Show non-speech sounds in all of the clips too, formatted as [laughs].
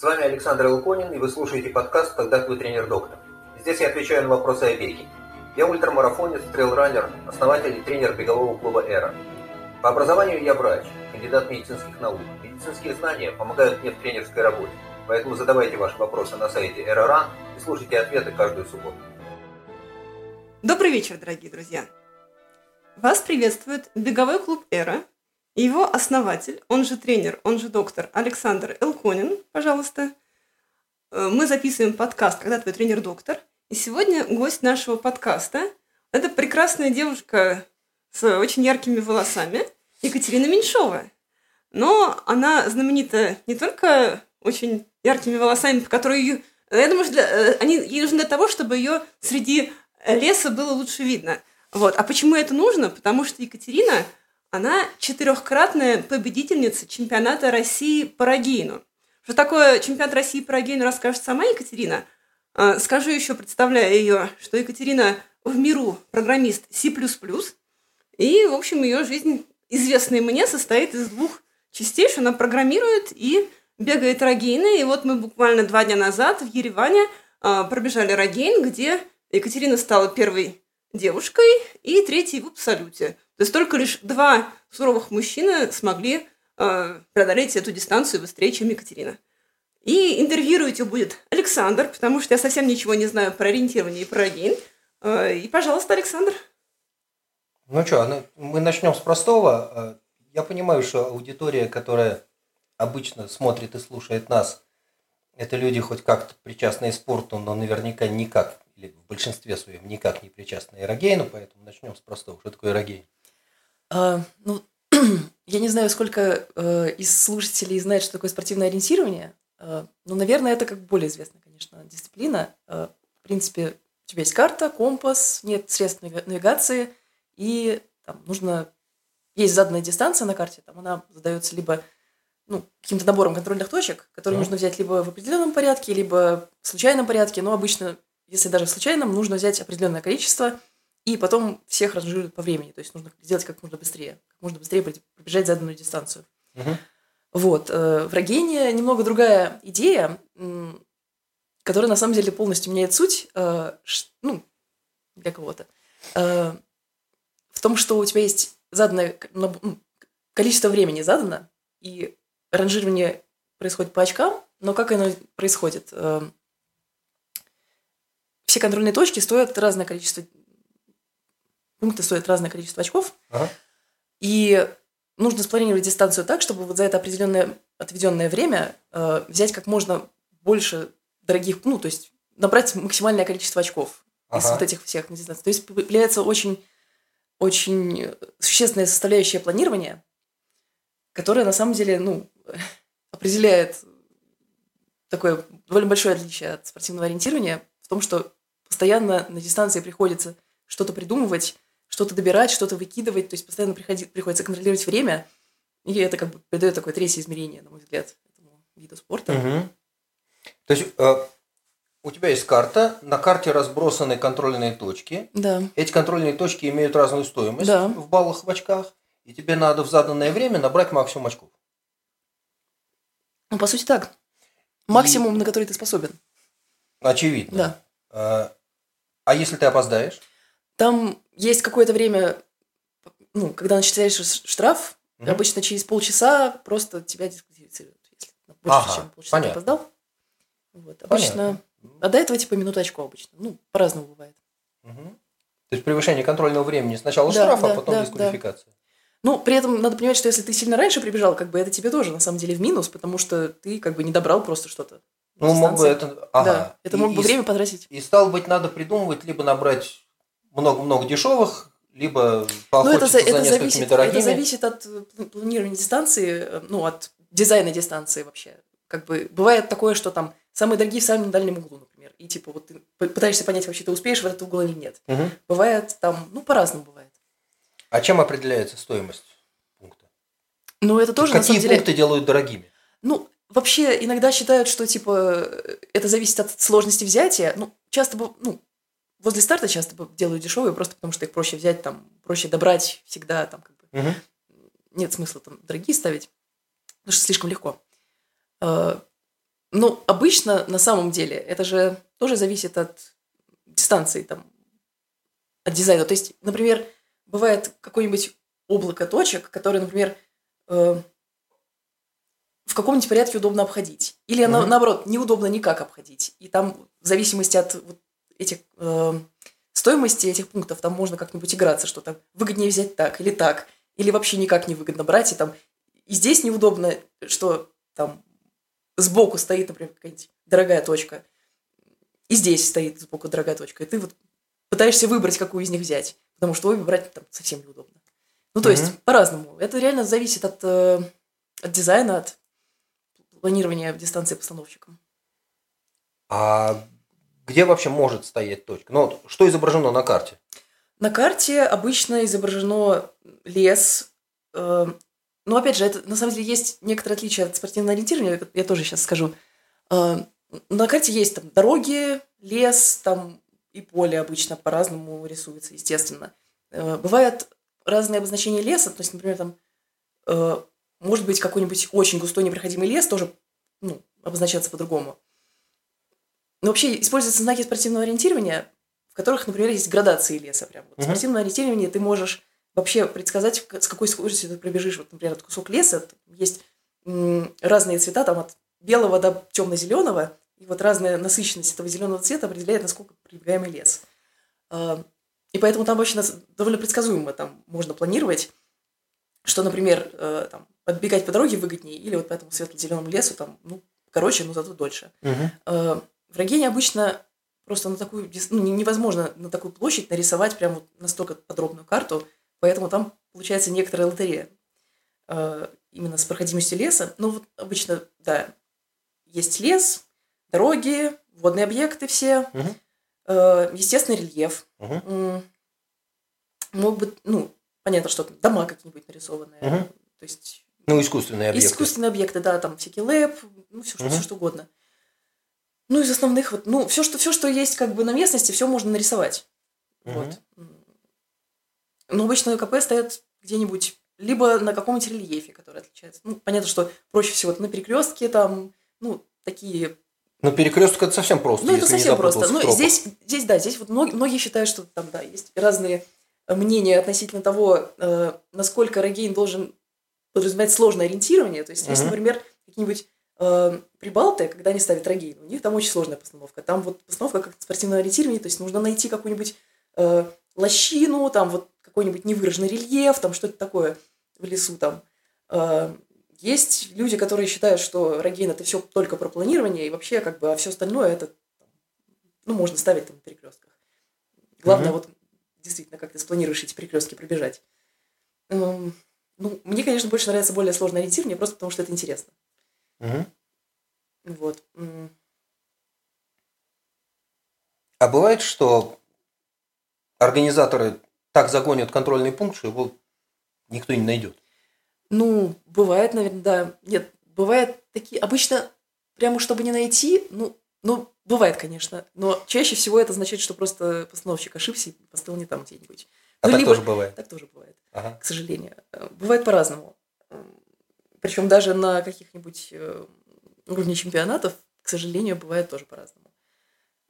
С вами Александр Луконин, и вы слушаете подкаст «Когда твой тренер-доктор». Здесь я отвечаю на вопросы о беге. Я ультрамарафонец, трейлранер, основатель и тренер бегового клуба «Эра». По образованию я врач, кандидат медицинских наук. Медицинские знания помогают мне в тренерской работе. Поэтому задавайте ваши вопросы на сайте «Эра.Ран» и слушайте ответы каждую субботу. Добрый вечер, дорогие друзья! Вас приветствует беговой клуб «Эра», его основатель, он же тренер, он же доктор Александр Элконин, пожалуйста. Э, мы записываем подкаст «Когда твой тренер-доктор». И сегодня гость нашего подкаста – это прекрасная девушка с очень яркими волосами Екатерина Меньшова. Но она знаменита не только очень яркими волосами, которые ее... Я думаю, что для, э, они ей нужны для того, чтобы ее среди леса было лучше видно. Вот. А почему это нужно? Потому что Екатерина – она четырехкратная победительница чемпионата России по рогейну. Что такое чемпионат России по рогейну, расскажет сама Екатерина. А, скажу еще, представляя ее, что Екатерина в миру программист C++, и, в общем, ее жизнь, известная мне, состоит из двух частей, что она программирует и бегает рогейны. И вот мы буквально два дня назад в Ереване а, пробежали рогейн, где Екатерина стала первой девушкой и третьей в абсолюте. То есть только лишь два суровых мужчины смогли э, преодолеть эту дистанцию быстрее, чем Екатерина. И интервьюировать будет Александр, потому что я совсем ничего не знаю про ориентирование и про гейн. Э, и, пожалуйста, Александр. Ну что, ну, мы начнем с простого. Э, я понимаю, что аудитория, которая обычно смотрит и слушает нас, это люди хоть как-то причастные к спорту, но наверняка никак, или в большинстве своем никак не причастные эрогейну, поэтому начнем с простого. Что такое эрогейн? А, ну, [clears throat] я не знаю, сколько э, из слушателей знает, что такое спортивное ориентирование. Э, ну, наверное, это как более известная, конечно, дисциплина. Э, в принципе, у тебя есть карта, компас, нет средств навигации, и там нужно... Есть заданная дистанция на карте, там она задается либо ну, каким-то набором контрольных точек, которые mm нужно взять либо в определенном порядке, либо в случайном порядке, но обычно, если даже в случайном, нужно взять определенное количество – и потом всех ранжируют по времени. То есть нужно сделать как можно быстрее. Как можно быстрее пробежать заданную дистанцию. Угу. Вот. Э, в Рогене немного другая идея, которая на самом деле полностью меняет суть, э, ну, для кого-то. Э, в том, что у тебя есть заданное ну, количество времени задано, и ранжирование происходит по очкам, но как оно происходит? Все контрольные точки стоят разное количество пункты стоят разное количество очков. Ага. И нужно спланировать дистанцию так, чтобы вот за это определенное отведенное время э, взять как можно больше дорогих, ну, то есть набрать максимальное количество очков ага. из вот этих всех дистанций. То есть появляется очень, очень существенная составляющая планирования, которая на самом деле, ну, [laughs] определяет такое довольно большое отличие от спортивного ориентирования в том, что постоянно на дистанции приходится что-то придумывать, что-то добирать, что-то выкидывать, то есть постоянно приходи, приходится контролировать время, и это как бы придает такое третье измерение, на мой взгляд, этому виду спорта. Угу. То есть э, у тебя есть карта, на карте разбросаны контрольные точки. Да. Эти контрольные точки имеют разную стоимость да. в баллах, в очках, и тебе надо в заданное время набрать максимум очков. Ну, по сути, так. Максимум, и... на который ты способен. Очевидно. Да. А, а если ты опоздаешь? Там есть какое-то время, ну, когда начисляешь штраф, угу. обычно через полчаса просто тебя дисквалифицируют, если больше, ага, чем полчаса понятно. ты опоздал. Вот, обычно, понятно. а до этого типа минута очко обычно. Ну, по-разному бывает. Угу. То есть превышение контрольного времени сначала да, штраф, а да, а потом да, дисквалификация. Да. Ну, при этом надо понимать, что если ты сильно раньше прибежал, как бы это тебе тоже на самом деле в минус, потому что ты как бы не добрал просто что-то. Ну, мог бы это... Ага. Да, это и, мог бы и, время потратить. И стало быть, надо придумывать, либо набрать много-много дешевых, либо ну, это, за, это зависит, дорогими. Это зависит от э, планирования дистанции, э, ну, от дизайна дистанции вообще. Как бы бывает такое, что там самые дорогие в самом дальнем углу, например. И типа вот ты пытаешься понять, вообще ты успеешь в этот угол или нет. Угу. Бывает там, ну, по-разному бывает. А чем определяется стоимость пункта? Ну, это тоже, Какие на самом деле... пункты делают дорогими? Ну, вообще иногда считают, что типа это зависит от сложности взятия. Ну, часто, ну, возле старта часто делаю дешевые, просто потому что их проще взять, там, проще добрать всегда, там, как бы. Угу. Нет смысла там дорогие ставить, потому что слишком легко. А, Ну, обычно, на самом деле, это же тоже зависит от дистанции, там, от дизайна. То есть, например, бывает какое-нибудь облако точек, которые, например, э, в каком-нибудь порядке удобно обходить. Или, на, наоборот, неудобно никак обходить. И там, в зависимости от вот этих э, стоимости этих пунктов, там можно как-нибудь играться, что там выгоднее взять так или так, или вообще никак не выгодно брать, и там и здесь неудобно, что там сбоку стоит, например, какая-нибудь дорогая точка, и здесь стоит сбоку дорогая точка, и ты вот пытаешься выбрать, какую из них взять, потому что обе брать там совсем неудобно. Ну, то mm-hmm. есть, по-разному. Это реально зависит от, э, от дизайна, от планирования дистанции постановщиком. А где вообще может стоять точка? Ну, что изображено на карте? На карте обычно изображено лес. Э, ну, опять же, это на самом деле есть некоторые отличия от спортивного ориентирования, я тоже сейчас скажу. Э, на карте есть там дороги, лес, там и поле обычно по-разному рисуется, естественно. Э, бывают разные обозначения леса, то есть, например, там э, может быть какой-нибудь очень густой непроходимый лес, тоже ну, обозначаться по-другому. Но вообще используются знаки спортивного ориентирования, в которых, например, есть градации леса. Прям. Вот. В спортивном ориентировании ты можешь вообще предсказать, с какой скоростью ты пробежишь. Вот, например, этот кусок леса, есть разные цвета, там от белого до темно-зеленого, и вот разная насыщенность этого зеленого цвета определяет, насколько пробегаемый лес. А, и поэтому там вообще довольно предсказуемо там можно планировать, что, например, э, там, подбегать по дороге выгоднее, или вот по этому светло-зеленому лесу, там, ну, короче, но зато дольше. Uh-huh. В Рогене обычно просто на такую, ну, невозможно на такую площадь нарисовать прям вот настолько подробную карту, поэтому там получается некоторая лотерея э, именно с проходимостью леса. Ну, вот обычно, да, есть лес, дороги, водные объекты все, угу. естественный рельеф. Угу. Мог быть, ну, понятно, что дома какие-нибудь нарисованные. Угу. То есть... Ну, искусственные объекты. Искусственные объекты, да, там всякий лэп, ну, все, угу. все что угодно. Ну, из основных, вот, ну, все, что, все, что есть как бы на местности, все можно нарисовать. Угу. Вот. Но обычно КП стоят где-нибудь либо на каком-нибудь рельефе, который отличается. Ну, понятно, что проще всего на перекрестке, там, ну, такие ну, перекресток это совсем просто. Ну, это совсем просто. Ну, здесь, здесь, да, здесь вот многие, многие считают, что там, да, есть разные мнения относительно того, э, насколько Рогейн должен подразумевать сложное ориентирование. То есть, uh-huh. если, например, какие-нибудь э, прибалты, когда они ставят Рогейн, у них там очень сложная постановка. Там вот постановка как спортивное ориентирование, то есть нужно найти какую-нибудь э, лощину, там вот какой-нибудь невыраженный рельеф, там что-то такое в лесу там. Э, есть люди, которые считают, что Рогейн это все только про планирование, и вообще как бы, а все остальное это, ну, можно ставить там на перекрестках. Главное mm-hmm. вот действительно, как ты спланируешь эти перекрестки пробежать. Эм, ну, мне, конечно, больше нравится более сложное ориентирование, просто потому что это интересно. Mm-hmm. Вот. А бывает, что организаторы так загонят контрольный пункт, что его никто не найдет? Ну, бывает, наверное, да. Нет, бывает такие... Обычно, прямо чтобы не найти, ну, ну, бывает, конечно. Но чаще всего это означает, что просто постановщик ошибся и поставил не там где-нибудь. А ну, так либо... тоже бывает? Так тоже бывает, ага. к сожалению. Бывает по-разному. Причем даже на каких-нибудь э, уровне чемпионатов, к сожалению, бывает тоже по-разному.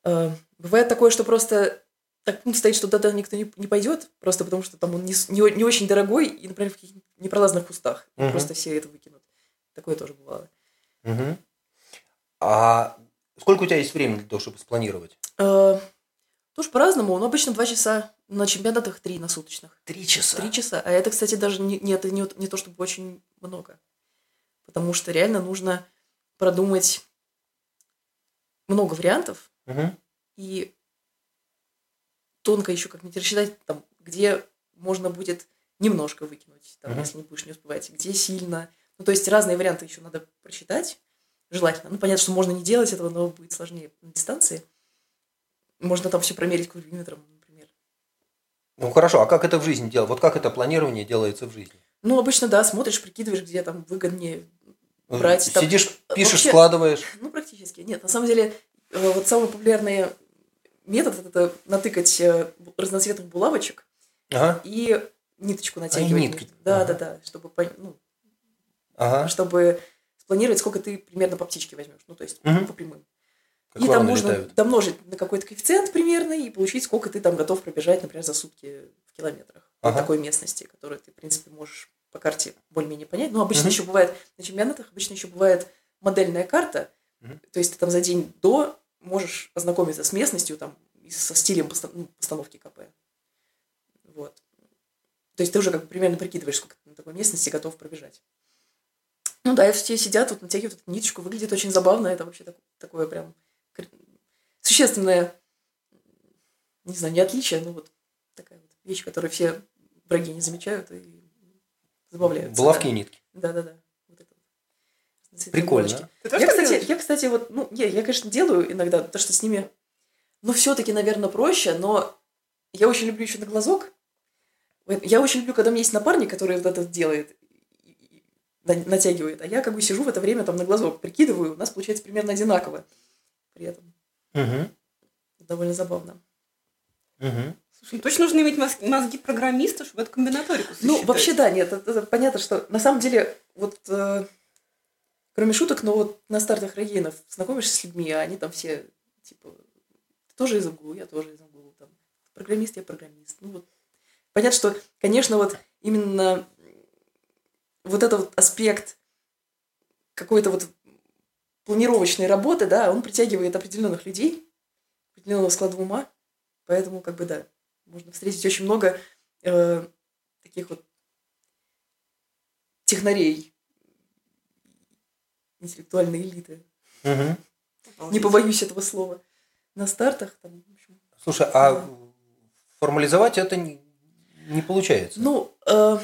Э, бывает такое, что просто так пункт стоит, что туда никто не, не пойдет, просто потому что там он не, не, не очень дорогой, и, например, в каких-нибудь непролазных кустах. Угу. Просто все это выкинут. Такое тоже бывало. Угу. А сколько у тебя есть времени для того, чтобы спланировать? Э, тоже по-разному, но обычно два часа. На чемпионатах три на суточных. Три часа? Три часа. А это, кстати, даже не, не, это не, не то, чтобы очень много. Потому что реально нужно продумать много вариантов. Угу. И тонко еще как-нибудь рассчитать, там, где можно будет немножко выкинуть, там, uh-huh. если не будешь не успевать, где сильно. Ну, то есть разные варианты еще надо прочитать, желательно. Ну, понятно, что можно не делать этого, но будет сложнее на дистанции. Можно там все промерить кубометром, например. Ну, хорошо, а как это в жизни делать? Вот как это планирование делается в жизни? Ну, обычно, да, смотришь, прикидываешь, где там выгоднее брать. Сидишь, там, пишешь, вообще, складываешь. Ну, практически. Нет, на самом деле, э, вот самый популярный метод – это натыкать э, разноцветных булавочек ага. и ниточку натягивать. А, нитки. Да, ага. да, да, чтобы, ну, ага. чтобы планировать, сколько ты примерно по птичке возьмешь. Ну, то есть Мгм. по прямым. Как и там можно летают. домножить на какой-то коэффициент примерно и получить, сколько ты там готов пробежать, например, за сутки в километрах. Ага. такой местности, которую ты, в принципе, можешь по карте более-менее понять. Но обычно Мгм. еще бывает на чемпионатах, обычно еще бывает модельная карта. Мгм. То есть ты там за день до можешь ознакомиться с местностью там, и со стилем ну, постановки КП. Вот. То есть ты уже как бы примерно прикидываешь, сколько ты на такой местности готов пробежать. Ну да, и все сидят, вот натягивают эту ниточку, выглядит очень забавно, это вообще так- такое прям существенное, не знаю, не отличие, но вот такая вот вещь, которую все враги не замечают и забавляются. Булавки и да. нитки. Да-да-да. Вот это вот. Разноцветные Прикольно. булавочки. Ты тоже Я, кстати, делаешь? я, кстати, вот, ну, я, я, конечно, делаю иногда, то, что с ними, ну, все-таки, наверное, проще, но я очень люблю еще на глазок. Я очень люблю, когда у меня есть напарник, который вот это делает, и- и на- натягивает, а я как бы сижу в это время там на глазок, прикидываю, у нас получается примерно одинаково. При этом Мгм. довольно забавно. Мгм. Слушай, ну точно нужно иметь мозг- мозги программиста, чтобы эту комбинаторику Ну, вообще, да, нет, это, это понятно, что на самом деле, вот, э, кроме шуток, но вот на стартах регенов знакомишься с людьми, а они там все, типа, ты тоже из МГУ, я тоже из МГУ, там, программист, я программист. Ну, вот, понятно, что, конечно, вот именно вот этот вот аспект какой-то вот планировочной работы, да, он притягивает определенных людей, определенного склада ума, поэтому, как бы, да, можно встретить очень много э, таких вот технарей интеллектуальной элиты. Обалдеть. Не побоюсь этого слова. На стартах там, в общем. Слушай, а Да. формализовать это не, не получается. Ну, э,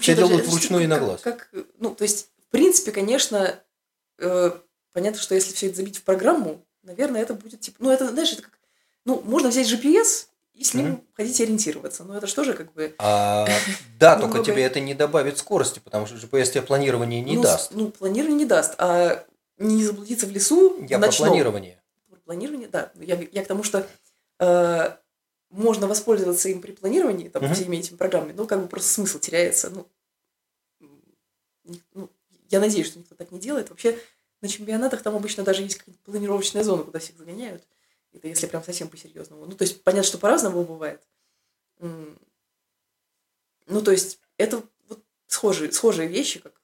Все даже делают вручную и как- на глаз. Как, ну, то есть, в принципе, конечно, э, понятно, что если все это забить в программу, наверное, это будет типа, ну, это, знаешь, это как, ну, можно взять GPS и с ним Мгм. ходить ориентироваться. Но это же тоже как бы [laughs] А, [laughs] да, только тебе это не добавит скорости, потому что GPS тебе планирование не ну, даст. Ну, планирование не даст. А не заблудиться в лесу Я в про ночном. планирование. Про Планирование, да. Я, я к тому, что э, можно воспользоваться им при планировании, там, Мгм. всеми этими программами, но как бы просто смысл теряется. Ну, не- ну, я надеюсь, что никто так не делает. Вообще на чемпионатах там обычно даже есть какая-то планировочная зона, куда всех загоняют. Это если прям совсем по-серьезному. Ну, то есть, понятно, что по-разному бывает. Ну, то есть, это вот схожие, схожие вещи, как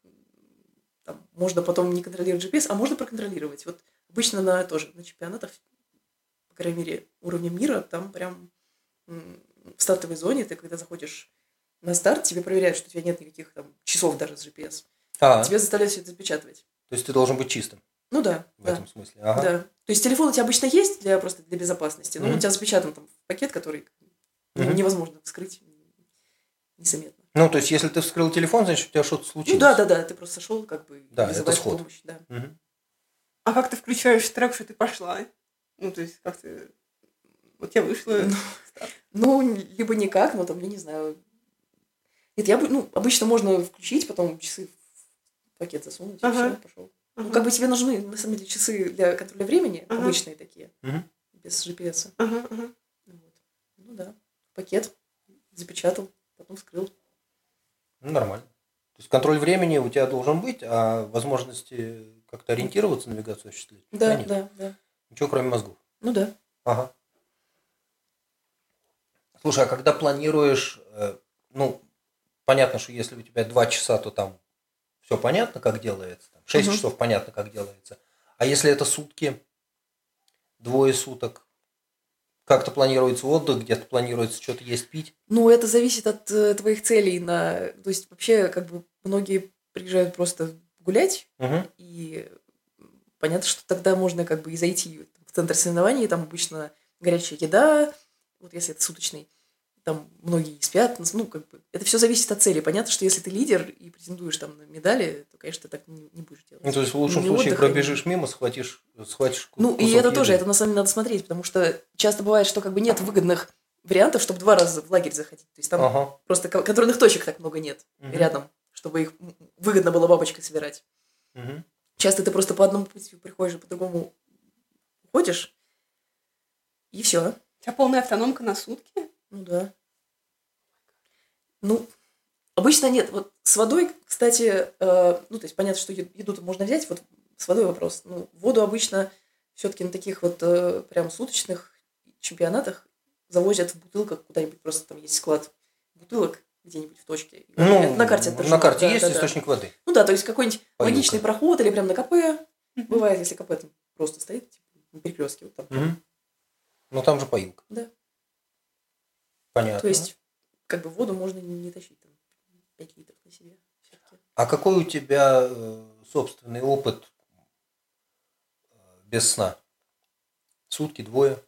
там, можно потом не контролировать GPS, а можно проконтролировать. Вот обычно на тоже на чемпионатах, по крайней мере, уровня мира, там прям в стартовой зоне ты, когда заходишь на старт, тебе проверяют, что у тебя нет никаких там часов даже с GPS. А, Тебе заставляют все это запечатывать. то есть ты должен быть чистым Ну да, в да. этом смысле. Ага. Да. То есть телефон у тебя обычно есть для просто для безопасности, но Мгм. у тебя запечатан там пакет, который Мгм. невозможно вскрыть незаметно. Ну, то есть, если ты вскрыл телефон, значит, у тебя что-то случилось. Ну да, да, да, ты просто сошел, как бы Да, это сход. помощь, да. Мгм. А как ты включаешь трек, что ты пошла? Ну, то есть, как ты... Вот я вышла. Ну, Ну, либо никак, но там, я не знаю. Нет, я бы, ну, обычно можно включить, потом часы в пакет засунуть, Ага. и все, пошел. Ну, как бы тебе нужны, на самом деле, часы для контроля времени, Ага. обычные такие, Мгм. без GPS. Ага. Вот. Ну да, пакет запечатал, потом вскрыл. Ну, нормально. То есть контроль времени у тебя должен быть, а возможности как-то ориентироваться, навигацию осуществлять? Да, нет. да, да. Ничего, кроме мозгов. Ну да. Ага. Слушай, а когда планируешь, э, ну, понятно, что если у тебя два часа, то там все понятно, как делается. Там, Шесть Мгм. часов понятно, как делается. А если это сутки, двое суток, как-то планируется отдых, где-то планируется что-то есть, пить? Ну, это зависит от э, твоих целей. На... То есть, вообще, как бы, многие приезжают просто гулять, Мгм. и понятно, что тогда можно как бы и зайти в центр соревнований, там обычно горячая еда, вот если это суточный, там многие спят, ну, как бы, это все зависит от цели. Понятно, что если ты лидер и претендуешь там на медали, то, конечно, ты так не, не будешь делать. Ну, то есть в лучшем случае отдыха, пробежишь мимо, схватишь, схватишь Ну, и это тоже, еды. это на самом деле надо смотреть, потому что часто бывает, что как бы нет выгодных вариантов, чтобы два раза в лагерь заходить. То есть там Ага. просто ко- контрольных точек так много нет Мгм. рядом, чтобы их выгодно было бабочкой собирать. Мгм. Часто ты просто по одному пути приходишь, а по другому уходишь, и все. У тебя полная автономка на сутки? Ну да. Ну, обычно нет. Вот с водой, кстати, э, ну, то есть понятно, что еду-то можно взять, вот с водой вопрос. Ну, воду обычно все-таки на таких вот э, прям суточных чемпионатах завозят в бутылках куда-нибудь, просто там есть склад бутылок где-нибудь в точке. Ну, на карте на карте Да, есть да, да. источник воды. Ну да, то есть какой-нибудь Поилка. логичный проход или прям на КП. Бывает, если КП там просто стоит, типа, на перекрестке, вот там. Ну там же поилка. Да. Понятно. То есть, как бы воду можно не, не тащить там 5 литров на себе. А какой у тебя э, собственный опыт э, без сна? Сутки, двое?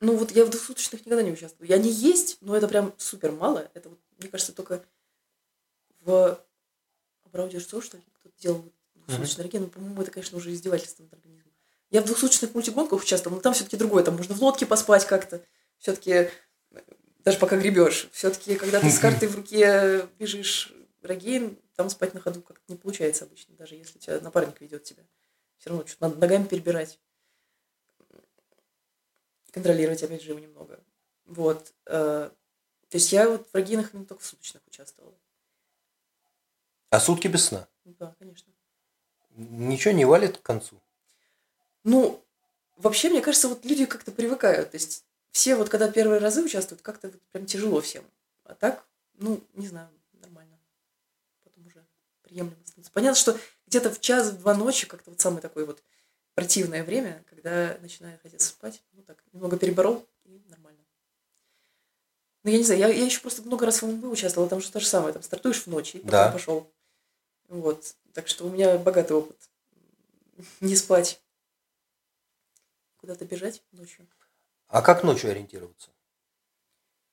Ну вот я в двухсуточных никогда не участвовала. Я не есть, но это прям супер мало. Это вот, мне кажется, только в Абрауде что ли, кто-то делал двухсуточные ракеты. Ну, по-моему, это, конечно, уже издевательство над организмом. Я в двухсуточных мультигонках участвовала, но там все-таки другое. Там можно в лодке поспать как-то. Все-таки даже пока гребешь. Все-таки, когда ты с [laughs] картой в руке бежишь рогейн, там спать на ходу как-то не получается обычно, даже если тебя напарник ведет тебя. Все равно что-то надо ногами перебирать. Контролировать, опять же, его немного. Вот. э, То есть я вот в рогейнах именно только в суточных участвовала. А сутки без сна? Да, конечно. Ничего не валит к концу? Ну, вообще, мне кажется, вот люди как-то привыкают. То есть все вот когда первые разы участвуют, как-то вот прям тяжело всем. А так, ну, не знаю, нормально. Потом уже приемлемо становится. Понятно, что где-то в час, в два ночи как-то вот самое такое вот противное время, когда начинает хотеться спать. Ну так, немного переборол, и нормально. Ну, я не знаю, я, я еще просто много раз в ММБ участвовала, там же то же самое, там стартуешь в ночь, и потом Да. пошел. Вот. Так что у меня богатый опыт. Не спать. Куда-то бежать ночью. А как ночью ориентироваться?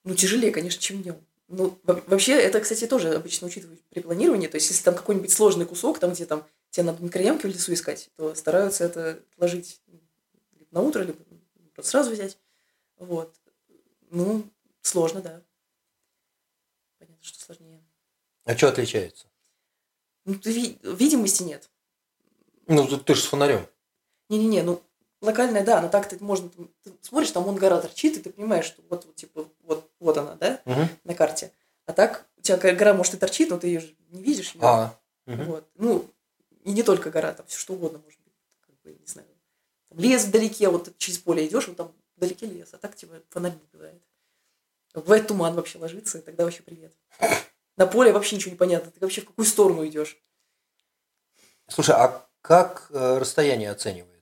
Ну, тяжелее, конечно, чем днем. Ну, во- вообще, это, кстати, тоже обычно учитывают при планировании. То есть, если там какой-нибудь сложный кусок, там, где там тебе надо микроямки в лесу искать, то стараются это ложить либо на утро, либо просто сразу взять. Вот. Ну, сложно, да. Понятно, что сложнее. А что отличается? Ну, ты ви- видимости нет. Ну, ты, ты же с фонарем. Не-не-не, ну, локальная, да, но так ты можно, ты смотришь, там вон гора торчит, и ты понимаешь, что вот, вот типа, вот, вот она, да, Мгм. на карте. А так, у тебя гора, может, и торчит, но ты ее же не видишь. её. А, мгм. Вот. Ну, и не только гора, там все что угодно может быть. Как бы, не знаю. Там лес вдалеке, вот через поле идешь, вот там вдалеке лес, а так тебя фонарь убивает. Бывает туман вообще ложится, и тогда вообще привет. На поле вообще ничего не понятно. Ты вообще в какую сторону идешь? Слушай, а как э, расстояние оценивается?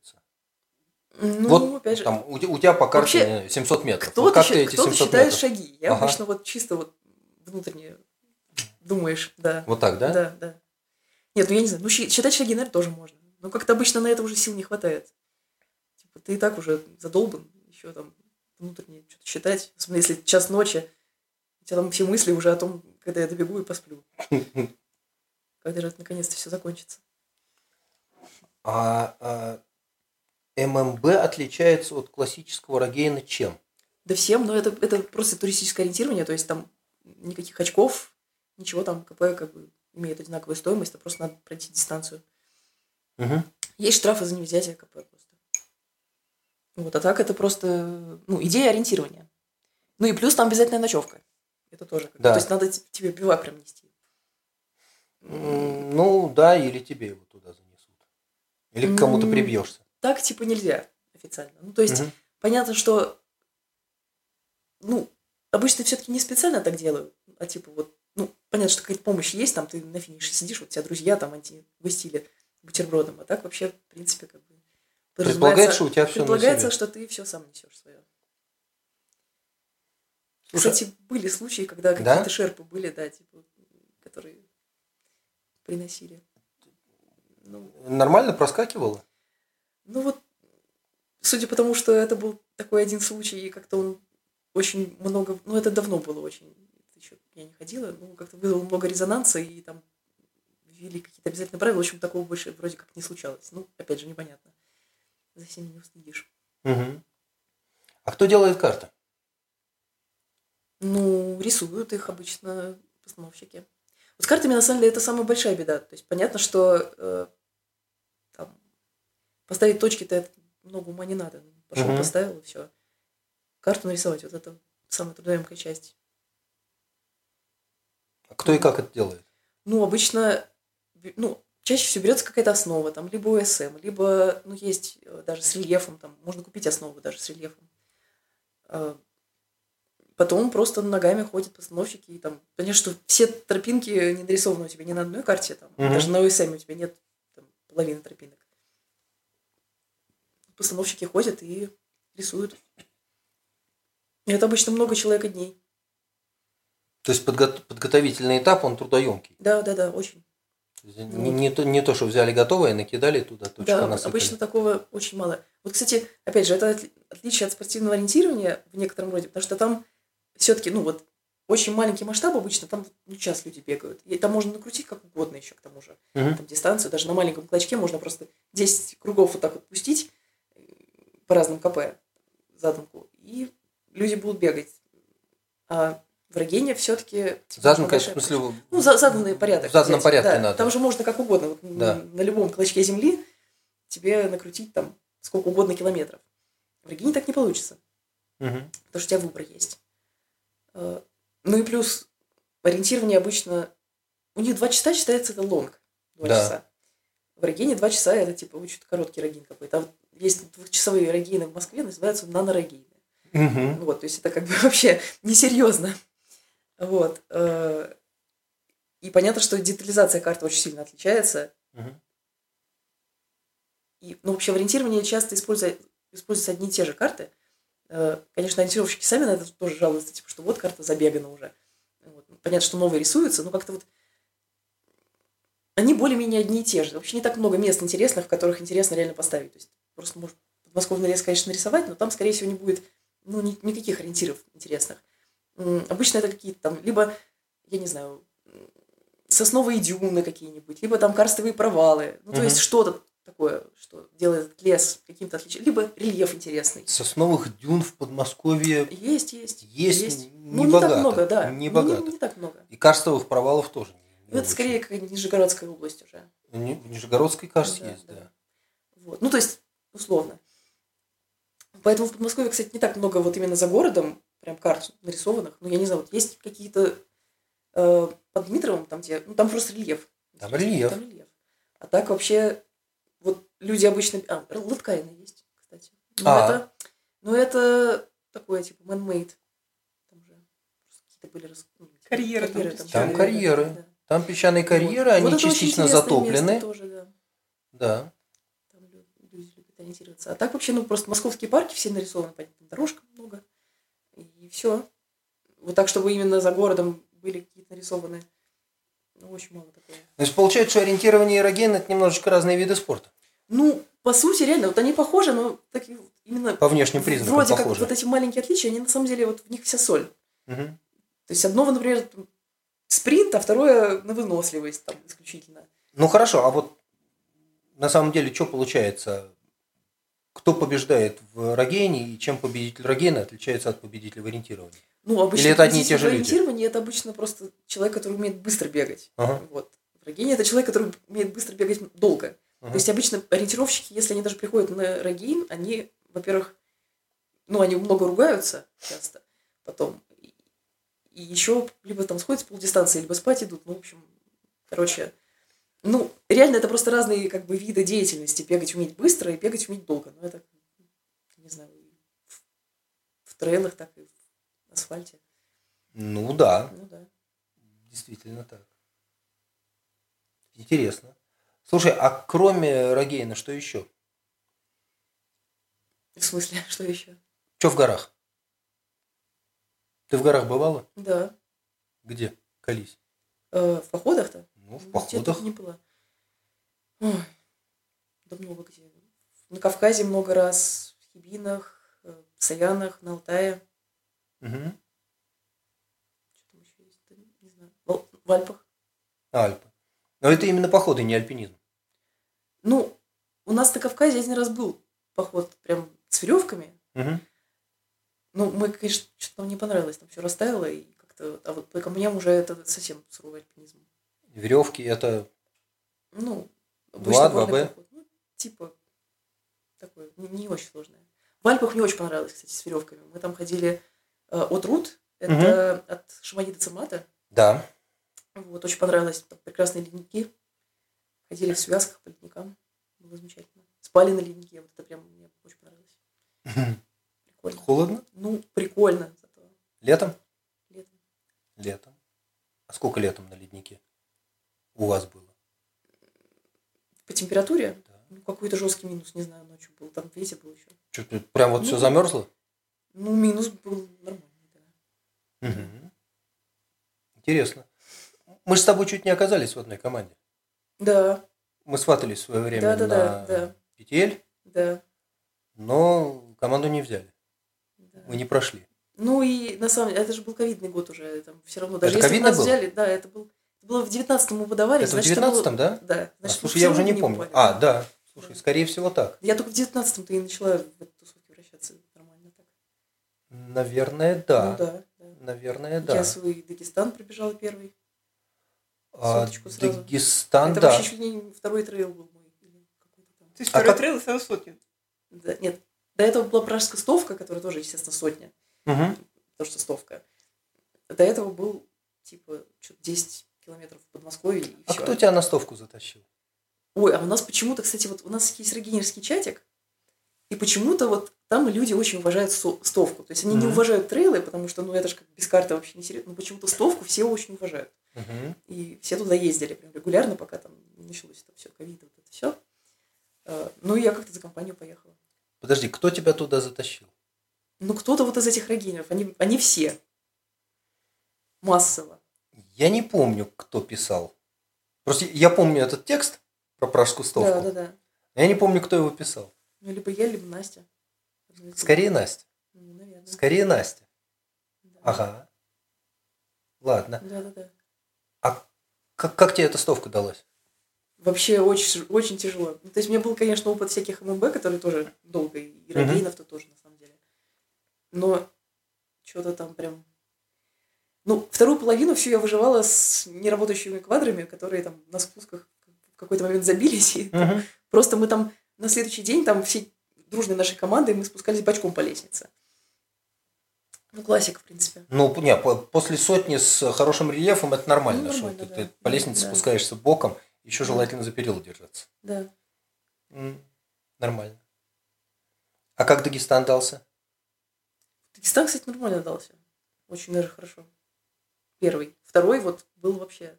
Ну, вот опять же, там, у, у тебя по карте Вообще, э, 700 метров. кто-то, Вот как ты эти кто-то 700 считает метров? шаги. Я Ага. обычно вот чисто вот внутренне думаешь, да. Вот так, да? Да, да. Нет, ну я не знаю. Ну, считать шаги, наверное, тоже можно. Но как-то обычно на это уже сил не хватает. Типа, ты и так уже задолбан еще там внутренне что-то считать. Особенно если час ночи, у тебя там все мысли уже о том, когда я добегу и посплю. [laughs] Когда же это наконец-то все закончится. А, а ММБ отличается от классического рогейна чем? Да всем, но это, это просто туристическое ориентирование, то есть там никаких очков, ничего там КП как бы имеет одинаковую стоимость, это просто надо пройти дистанцию. Мгм. Есть штрафы за невзятие КП просто. Вот, а так это просто, ну, идея ориентирования. Ну и плюс там обязательная ночевка. Это тоже. Да. То есть надо тебе бивак прям нести. Ну, да, или тебе его туда занесут. Или к кому-то прибьешься. Так типа нельзя официально. Ну, то есть Мгм. понятно, что, ну, обычно все-таки не специально так делают, а типа вот, ну, понятно, что какая-то помощь есть, там ты на финише сидишь, вот у тебя друзья там, они тебе угостили бутербродом, а так вообще, в принципе, как бы... Предполагается, что у тебя все Предполагается, что ты все сам несешь свое. Слушай, Кстати, были случаи, когда Да? какие-то шерпы были, да, типа, которые приносили. Ну, Нормально проскакивало? Ну вот, судя по тому, что это был такой один случай, и как-то он очень много... Ну, это давно было очень. Это еще я не ходила. Ну, как-то вызвало много резонанса, и там ввели какие-то обязательные правила. В общем, такого больше вроде как не случалось. Ну, опять же, непонятно. За всеми не уследишь. Мгм. А кто делает карты? Ну, рисуют их обычно постановщики. Вот с картами, на самом деле, это самая большая беда. То есть понятно, что э, поставить точки-то много ума не надо. Пошел, Мгм. поставил, и все. Карту нарисовать, вот это самая трудоемкая часть. А кто и как это делает? Ну, обычно, ну, чаще всего берется какая-то основа, там, либо УСМ, либо, ну, есть э, даже с рельефом, там, можно купить основу даже с рельефом. Э, Потом просто ногами ходят постановщики, и там, что все тропинки не нарисованы у тебя ни на одной карте, там, Мгм. даже на УСМ у тебя нет там, половины тропинок. Постановщики ходят и рисуют. И это обычно много человека дней. То есть подго- подготовительный этап, он трудоемкий. Да, да, да, очень. Есть Не, не то, не то, что взяли готовое, накидали туда, точка Да, насыпали. обычно такого очень мало. Вот, кстати, опять же, это отли- отличие от спортивного ориентирования в некотором роде, потому что там все-таки, ну вот, очень маленький масштаб обычно, там ну, час люди бегают. И там можно накрутить как угодно еще к тому же. Мгм. Там дистанцию, даже на маленьком клочке можно просто 10 кругов вот так вот пустить по разным КП задумку, и люди будут бегать. А в Рогене все-таки... Конечно, в смысле... Ну, за- заданный порядок. В заданном взять, порядке да. надо. Там же можно как угодно. Вот Да. На любом клочке земли тебе накрутить там сколько угодно километров. В Регине так не получится, Мгм. потому что у тебя выбор есть. Э, Ну и плюс ориентирование обычно... У них два часа считается это лонг. Два Да. часа. В Рогине два часа это типа очень короткий рогин какой-то. А вот есть двухчасовые рогины в Москве, называются нанорогины. Мгм. Вот, то есть это как бы [laughs] вообще несерьезно. Вот. э, И понятно, что детализация карты очень сильно отличается. Мгм. И, ну, вообще в ориентировании часто используя- используются одни и те же карты. Э, Конечно, ориентировщики сами на это тоже жалуются, типа, что вот карта забегана уже. Вот. Понятно, что новые рисуются, но как-то вот они более-менее одни и те же. Вообще не так много мест интересных, в которых интересно реально поставить. То есть просто может подмосковный лес, конечно, нарисовать, но там, скорее всего, не будет ну, ни- никаких ориентиров интересных. Обычно это какие-то там, либо, я не знаю, сосновые дюны какие-нибудь, либо там карстовые провалы. Ну, то Мгм. есть что-то такое, что делает этот лес каким-то отличием. Либо рельеф интересный. Сосновых дюн в Подмосковье Есть, есть. есть, Ну, не не богато. так много, да. Не Ну, богато. Не, не так много. И карстовых провалов тоже. не- не Ну, это скорее как Нижегородская область уже. В Нижегородской, кажется, Да, есть, да. да. Вот. Ну, то есть, условно. Поэтому в Подмосковье, кстати, не так много вот именно за городом прям карт нарисованных. Ну, я не знаю, вот есть какие-то э, под Дмитровым, там где, ну, там просто рельеф. Там рельеф. Там рельеф. А так вообще, вот люди обычно... А, Латкайна есть, кстати. Но А. это, но это такое, типа, man-made. Там же просто какие-то были... рас- ну, типа, Карьеры там там, карьеры. да. Там песчаные карьеры, Вот. они Вот частично затоплены. место тоже, да. Да. Там лю- люди любят ориентироваться. А так вообще, ну, просто московские парки все нарисованы, понятно, дорожка много. И все. Вот так, чтобы именно за городом были какие-то нарисованы. Ну, очень мало такого. То есть получается, что ориентирование и эроген – это немножечко разные виды спорта. Ну, по сути, реально, вот они похожи, но вот именно По внешним признакам вроде как похожи. вот эти маленькие отличия, они на самом деле вот в них вся соль. Мгм. То есть одно, например, спринт, а второе на выносливость там исключительно. Ну хорошо, а вот на самом деле что получается? Кто побеждает в рогене и чем победитель рогена отличается от победителя в ориентировании? Ну, обычно Или это одни и те же люди? это обычно просто человек, который умеет быстро бегать. Ага. Вот. В Рогене это человек, который умеет быстро бегать долго. Ага. То есть обычно ориентировщики, если они даже приходят на Рогейн, они, во-первых, ну, они много ругаются часто потом. И еще либо там сходят с полдистанции, либо спать идут. Ну, в общем, короче, ну, реально это просто разные как бы виды деятельности. Бегать уметь быстро и бегать уметь долго. Ну, это, не знаю, в, в трейлах, так и в асфальте. Ну да, Ну, да. действительно так. Интересно. Слушай, а кроме рогейна что еще? В смысле, [laughs] что еще? Что в горах? Ты в горах бывала? Да. Где? Колись. Э, в походах-то? Ну, в Где походах. не была. Ой, да много где. На Кавказе много раз, в Хибинах, э, в Саянах, на Алтае. Мгм. Что там еще есть? Да Не знаю. В в Альпах. Альпы. Но это именно походы, не альпинизм. Ну, у нас на Кавказе один раз был поход прям с веревками. Мгм. Ну, мы, конечно, что-то нам не понравилось. Там все растаяло, и как-то... А вот по камням уже это совсем суровый альпинизм. Веревки это Ну, Два, обычно два горный Б? поход. Ну, типа, такое, не, не очень сложное. В Альпах мне очень понравилось, кстати, с веревками. Мы там ходили э, от Рут, это от Шамани до Цермата. да. Вот, очень понравилось. Там прекрасные ледники. Ходили в связках по ледникам. Было замечательно. Спали на леднике. Вот это прям мне очень понравилось. Прикольно. Холодно? Ну, прикольно. Зато Летом? летом. Летом. А сколько летом на леднике у вас было? По температуре? Да. Ну, какой-то жесткий минус, не знаю, ночью был. Там ветер был еще. Что, прям вот Ну, все замерзло? Ну, минус был нормальный, да. Мгм. Интересно. Мы же с тобой чуть не оказались в одной команде. Да, Мы сватались в свое время Да-да-да, на да. петель, да, но команду не взяли. да. Мы не прошли. Ну и на самом деле, это же был ковидный год уже, там все равно. Это Даже если бы ковидный нас был? взяли, да, это был, это было в 19-м мы подавали. Это в значит, 19-м, было- да? Да. А, значит, мы слушай, я уже не помню. попали. А, да. Скорее всего так. Я только в 19-м-то и начала в эту тусовке вращаться нормально так. Наверное, да. Ну да, да. Наверное, да. Я свой Дагестан пробежала первый. А, соточку сразу. Дагестан, это да. вообще чуть ли не второй трейл был мой. Или какой-то там. То есть А второй как- трейл и сразу сотню. Да, нет, до этого была пражская сотка, которая тоже, естественно, сотня. Мгм. то, что стовка. До этого был, типа, что-то 10 километров в Подмосковье, и А все. кто тебя на стовку затащил? Ой, а у нас почему-то, кстати, вот у нас есть регенерский чатик, и почему-то вот там люди очень уважают стовку. То есть они не Мгм. уважают трейлы, потому что, ну, это же как без карты вообще не серьезно. Но почему-то стовку все очень уважают. Мгм. И все туда ездили прям регулярно, пока там не началось это все, ковид, вот это все. Ну, и я как-то за компанию поехала. Подожди, кто тебя туда затащил? Ну, кто-то вот из этих регенеров, они, они все. Массово. Я не помню, кто писал. Просто я помню этот текст про пражскую стовку. Да, да, да. Я не помню, кто его писал. Ну, либо я, либо Настя. Скорее Настя. Ну, наверное. Скорее Настя. Да. Ага. Ладно. Да, да, да. Как, как тебе эта стовка далась? Вообще очень, очень тяжело. Ну, То есть у меня был, конечно, опыт всяких ММБ, которые тоже долго, и. Рогейнов-то тоже, на самом деле. Но что-то там прям... Ну, вторую половину всю я выживала с неработающими квадрами, которые там на спусках в какой-то момент забились. И Мгм. просто мы там на следующий день, там все дружной нашей командой, мы спускались бочком по лестнице. Ну, классика, в принципе. Ну, не, по- после сотни с хорошим рельефом это нормально. Ну, что нормально, ты, да. ты по лестнице Да. спускаешься боком, еще Да. желательно за перила держаться. Да. М, Нормально. А как Дагестан дался? Дагестан, кстати, нормально дался. Очень даже хорошо. Первый. Второй вот был вообще...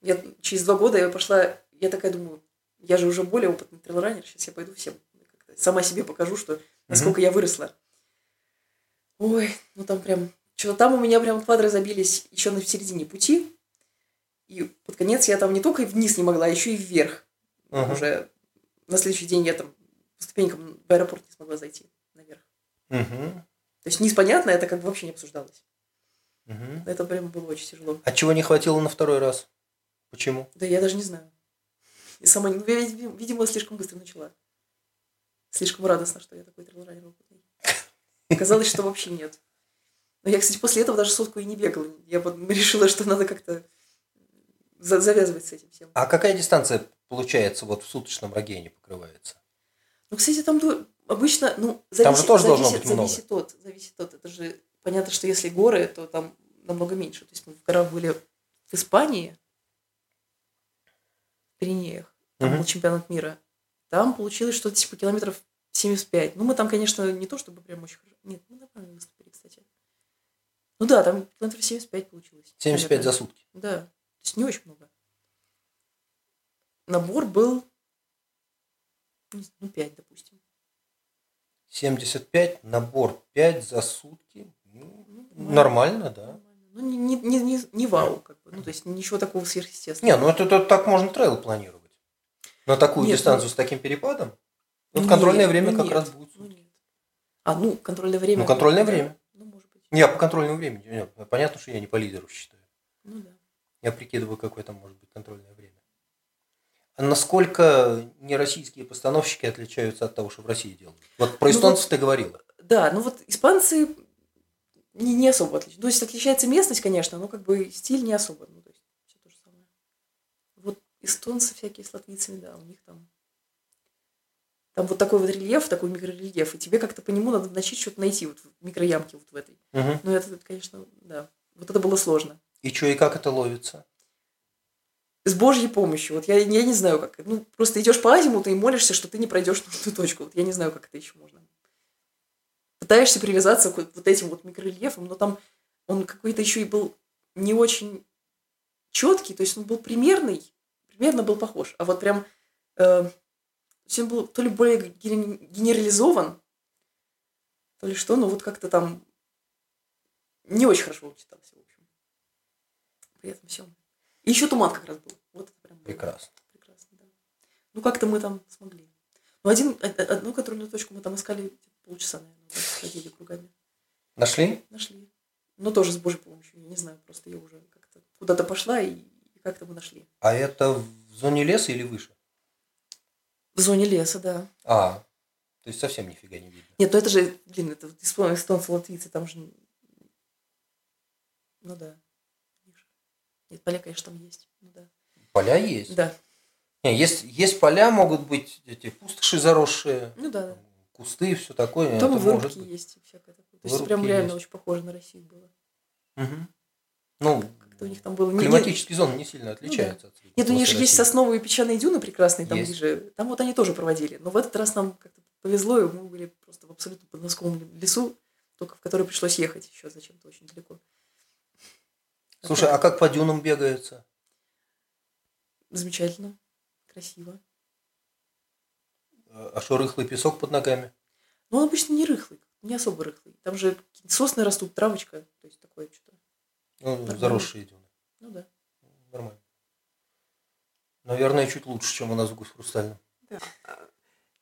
Я через два года я пошла, я такая думаю, я же уже более опытный трейлранер, сейчас я пойду всем сама себе покажу, что насколько я выросла. Ой, ну там прям... Что-то там у меня прям квадры забились еще на середине пути. И под конец я там не только вниз не могла, а еще и вверх. Мгм. Уже на следующий день я там по ступенькам в аэропорт не смогла зайти наверх. Мгм. То есть низ понятно, это как бы вообще не обсуждалось. Мгм. Это прям было очень тяжело. А чего не хватило на второй раз? Почему? Да я даже не знаю. И сама, не- я, видимо, слишком быстро начала. Слишком радостно, что я такой трейлранер опытный. Оказалось, что вообще нет. Но я, кстати, после этого даже сотку и не бегала. Я вот решила, что надо как-то за- завязывать с этим всем. А какая дистанция, получается, вот в суточном рогене покрывается? Ну, кстати, там обычно, ну, Там же тоже должно зависит, быть много. зависит от, зависит от. Это же понятно, что если горы, то там намного меньше. То есть мы в горах были в Испании, Пиренеях, там был чемпионат мира. Там получилось что-то типа километров 75. Ну, мы там, конечно, не то чтобы прям очень хорошо. Нет, мы нормально выступили, кстати. Ну да, там километров 75 получилось. 75 за наверное. сутки. Да. То есть не очень много. Набор был, ну, 5, допустим. 75, набор 5 за сутки. Ну, Ну, нормально, да. Ну, не, не, не, не, не вау, как бы. Ну, то есть ничего такого сверхъестественного. Не, ну это, это так можно трейл планировать. На такую Нет, дистанцию ну- с таким перепадом. Вот Нет, контрольное время ну как нет, раз будет. Ну, нет. А, ну, контрольное время. Ну, контрольное да. время. Ну, может быть. Я по контрольному времени. Нет, Понятно, что я не по лидеру считаю. Ну, да. Я прикидываю, какое там может быть контрольное время. А насколько нероссийские постановщики отличаются от того, что в России делают? Вот про Ну, эстонцев ты говорила. Да, ну вот испанцы не, не особо отличаются. То есть отличается местность, конечно, но как бы стиль не особо. Ну, то есть все то же самое. Вот эстонцы всякие с латвийцами, да, у них там там вот такой вот рельеф, такой микрорельеф, и тебе как-то по нему надо начать что-то найти, вот в микроямке вот в этой. Мгм. Ну, это, конечно, да. Вот это было сложно. И что, и как это ловится? С Божьей помощью. Вот я, я не знаю, как. Ну, просто идешь по азимуту и молишься, что ты не пройдешь нужную точку. Вот я не знаю, как это еще можно. Пытаешься привязаться к вот этим вот микрорельефам, но там он какой-то еще и был не очень четкий, то есть он был примерный, примерно был похож. А вот прям э, он был то ли более ген- генерализован, то ли что, но вот как-то там не очень хорошо читался, в общем. При этом всем. И еще туман как раз был. Вот это прям Прекрасно. прекрасно, да. Ну, как-то мы там смогли. Ну, один, о- одну контрольную точку мы там искали полчаса, наверное, ходили кругами. Нашли? Нашли. Но тоже с Божьей помощью, я не знаю, просто я уже как-то куда-то пошла и, и как-то мы нашли. А это в зоне леса или выше? В зоне леса, да. А, то есть совсем нифига не видно. Нет, ну это же, блин, это вот эстон- эстонцы, латвийцы, там же... Ну да. Нет, поля, конечно, там есть. Ну да. Поля есть. Да. Не, есть, есть поля, могут быть эти пустоши заросшие, Ну да. Кусты, все такое. Там и это может вырубки быть. есть и всякое такое. То есть Вырубки прям реально есть. очень похоже на Россию было. Мгм. Ну, Как-то у них там было... климатические зоны не сильно отличаются от Нет, у них же полосы есть России. сосновые песчаные дюны прекрасные там Есть. ближе. Там вот они тоже проводили. Но в этот раз нам как-то повезло, и мы были просто в абсолютно подмосковном лесу, только в который пришлось ехать еще зачем-то очень далеко. Слушай, а как по дюнам бегается? Замечательно. Красиво. А что, рыхлый песок под ногами? Но он обычно не рыхлый, не особо рыхлый. Там же какие-то сосны растут, травочка, то есть такое что-то. Ну, Нормально. заросшие дюны. Ну да. Нормально. Наверное, чуть лучше, чем у нас в Гусь Хрустальном.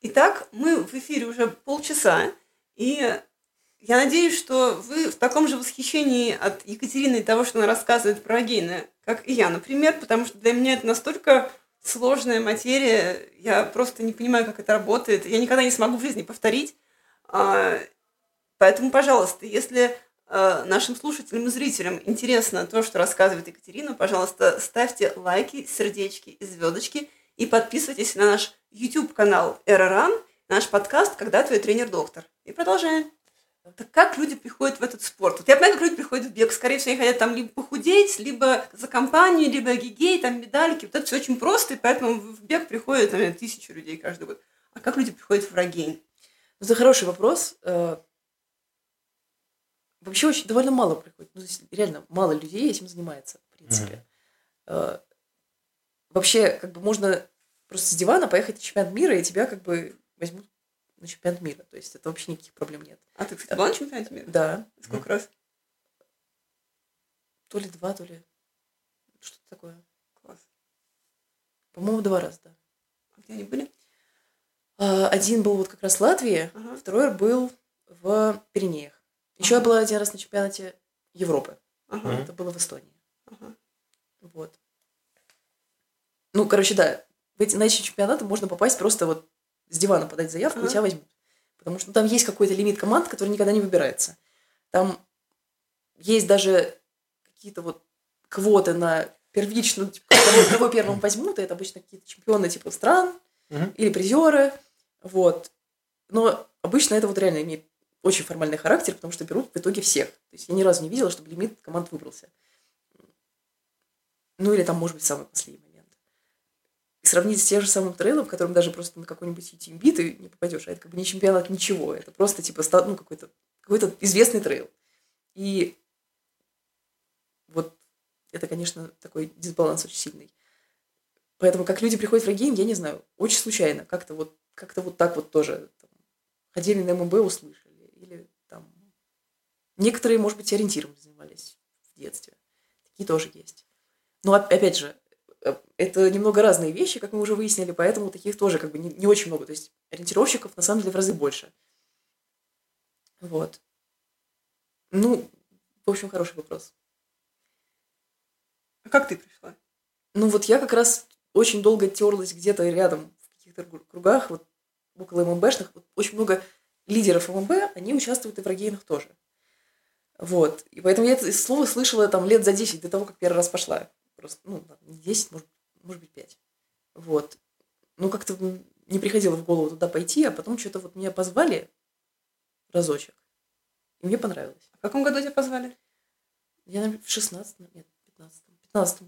Итак, мы в эфире уже полчаса, и я надеюсь, что вы в таком же восхищении от Екатерины и того, что она рассказывает про гены, как и я, например, потому что для меня это настолько сложная материя, я просто не понимаю, как это работает, я никогда не смогу в жизни повторить. А, Поэтому, пожалуйста, если э, нашим слушателям и зрителям интересно то, что рассказывает Екатерина, пожалуйста, ставьте лайки, сердечки и звездочки и подписывайтесь на наш YouTube-канал Эроран, наш подкаст «Когда твой тренер-доктор». И продолжаем. Так как люди приходят в этот спорт? Вот я понимаю, как люди приходят в бег. Скорее всего, они хотят там либо похудеть, либо за компанию, либо гигей, там медальки. Вот это все очень просто, и поэтому в бег приходят там, тысячу людей каждый год. А как люди приходят в рогейн? Ну, Это хороший вопрос. Э, Вообще очень довольно мало приходит. Ну, то есть реально мало людей этим занимается, в принципе. Э, Вообще, как бы можно просто с дивана поехать на чемпионат мира, и тебя как бы возьмут на чемпионат мира. То есть это вообще никаких проблем нет. А ты, кстати, была на чемпионате мира? Да, Сколько раз? то ли два, то ли что-то такое. Класс. По-моему, два раза, да. А где они были? А, Один был вот как раз в Латвии, Ага. второй был в Пиренеях. Еще я была один раз на чемпионате Европы. Ага. Это было в Эстонии. ага. Вот. Ну, короче, да, в эти, на эти чемпионаты можно попасть просто вот с дивана подать заявку, Ага. и тебя возьмут. Потому что ну, там есть какой-то лимит команд, который никогда не выбирается. Там есть даже какие-то вот квоты на первичную, типа, кого, кого первым возьмут, и это обычно какие-то чемпионы типа стран Мгм. или призеры. Вот. Но обычно это вот реально имеет очень формальный характер, потому что берут в итоге всех. То есть я ни разу не видела, чтобы лимит команд выбрался. Ну или там, может быть, самый последний сравнить с тем же самым трейлом, в котором даже просто на какой-нибудь UTMB ты не попадешь, а это как бы не чемпионат ничего, это просто типа ста- ну, какой-то какой известный трейл. И вот это, конечно, такой дисбаланс очень сильный. Поэтому как люди приходят в регейн, я не знаю, очень случайно, как-то вот, как-то вот так вот тоже там, ходили на ММБ, услышали, или там некоторые, может быть, ориентиром занимались в детстве. Такие тоже есть. Но оп- опять же, это немного разные вещи, как мы уже выяснили, поэтому таких тоже как бы не, не очень много. То есть ориентировщиков на самом деле в разы больше. Вот. Ну, в общем, хороший вопрос. А как ты пришла? Ну вот я как раз очень долго терлась где-то рядом в каких-то кругах, вот около ММБшных. Вот очень много лидеров ММБ, они участвуют и в рогейнах тоже. Вот. И поэтому я это слово слышала там лет за 10 до того, как первый раз пошла. Просто, ну, ладно, не 10, может, может быть, 5. Вот. Ну, как-то не приходило в голову туда пойти, а потом что-то вот меня позвали разочек. И мне понравилось. А в каком году тебя позвали? Я, наверное, в 16, нет, 15 15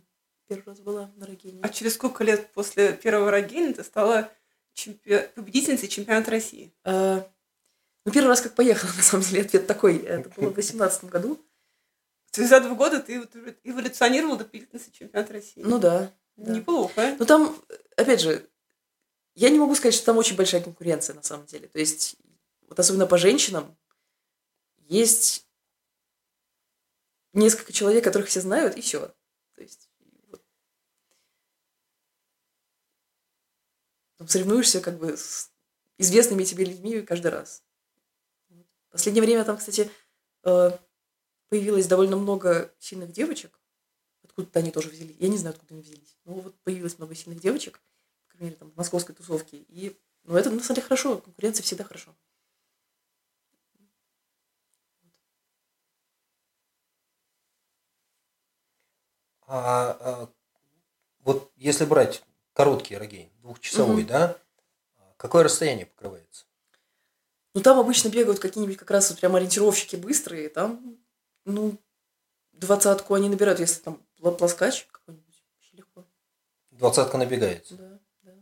первый раз была на Рогене. А через сколько лет после первого Рогена ты стала чемпи... победительницей чемпионата России? А, ну, первый раз как поехала, [laughs] на самом деле, ответ такой. Это было в 2018 году. За два года ты вот эволюционировала до победительницы чемпионата России? Ну да. да. Неплохо. Ну там, опять же, я не могу сказать, что там очень большая конкуренция на самом деле. То есть, вот особенно по женщинам, есть несколько человек, которых все знают, и все. То есть, вот. Там соревнуешься как бы с известными тебе людьми каждый раз. В последнее время там, кстати, э, появилось довольно много сильных девочек. Откуда-то они тоже взялись. Я не знаю, откуда они взялись. Но вот появилось много сильных девочек, по крайней мере, там, в московской тусовке. И, ну, это, на самом деле, хорошо. Конкуренция всегда хорошо. А, а вот если брать короткий рогень, двухчасовой, угу. да, какое расстояние покрывается? Ну, там обычно бегают какие-нибудь как раз вот прям ориентировщики быстрые, там, ну, двадцатку они набирают, если там плоскач какой-нибудь, очень легко. Двадцатка набегается? Да, да.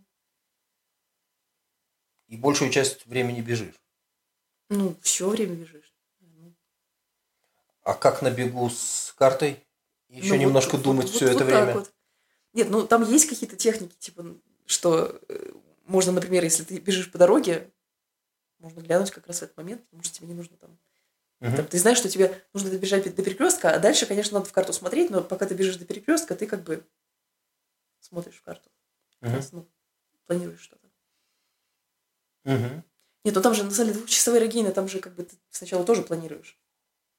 И большую часть времени бежишь? Ну, все время бежишь. А как на бегу с картой? Еще ну, немножко вот, думать вот, все вот, это вот время. Вот. Нет, ну там есть какие-то техники, типа, что э, можно, например, если ты бежишь по дороге, можно глянуть как раз в этот момент, потому что тебе не нужно там. Угу. там ты знаешь, что тебе нужно добежать до перекрестка, а дальше, конечно, надо в карту смотреть, но пока ты бежишь до перекрестка, ты как бы смотришь в карту. Угу. Раз, ну, планируешь что-то. Угу. Нет, ну там же на самом деле двухчасовые рогейны, там же как бы ты сначала тоже планируешь.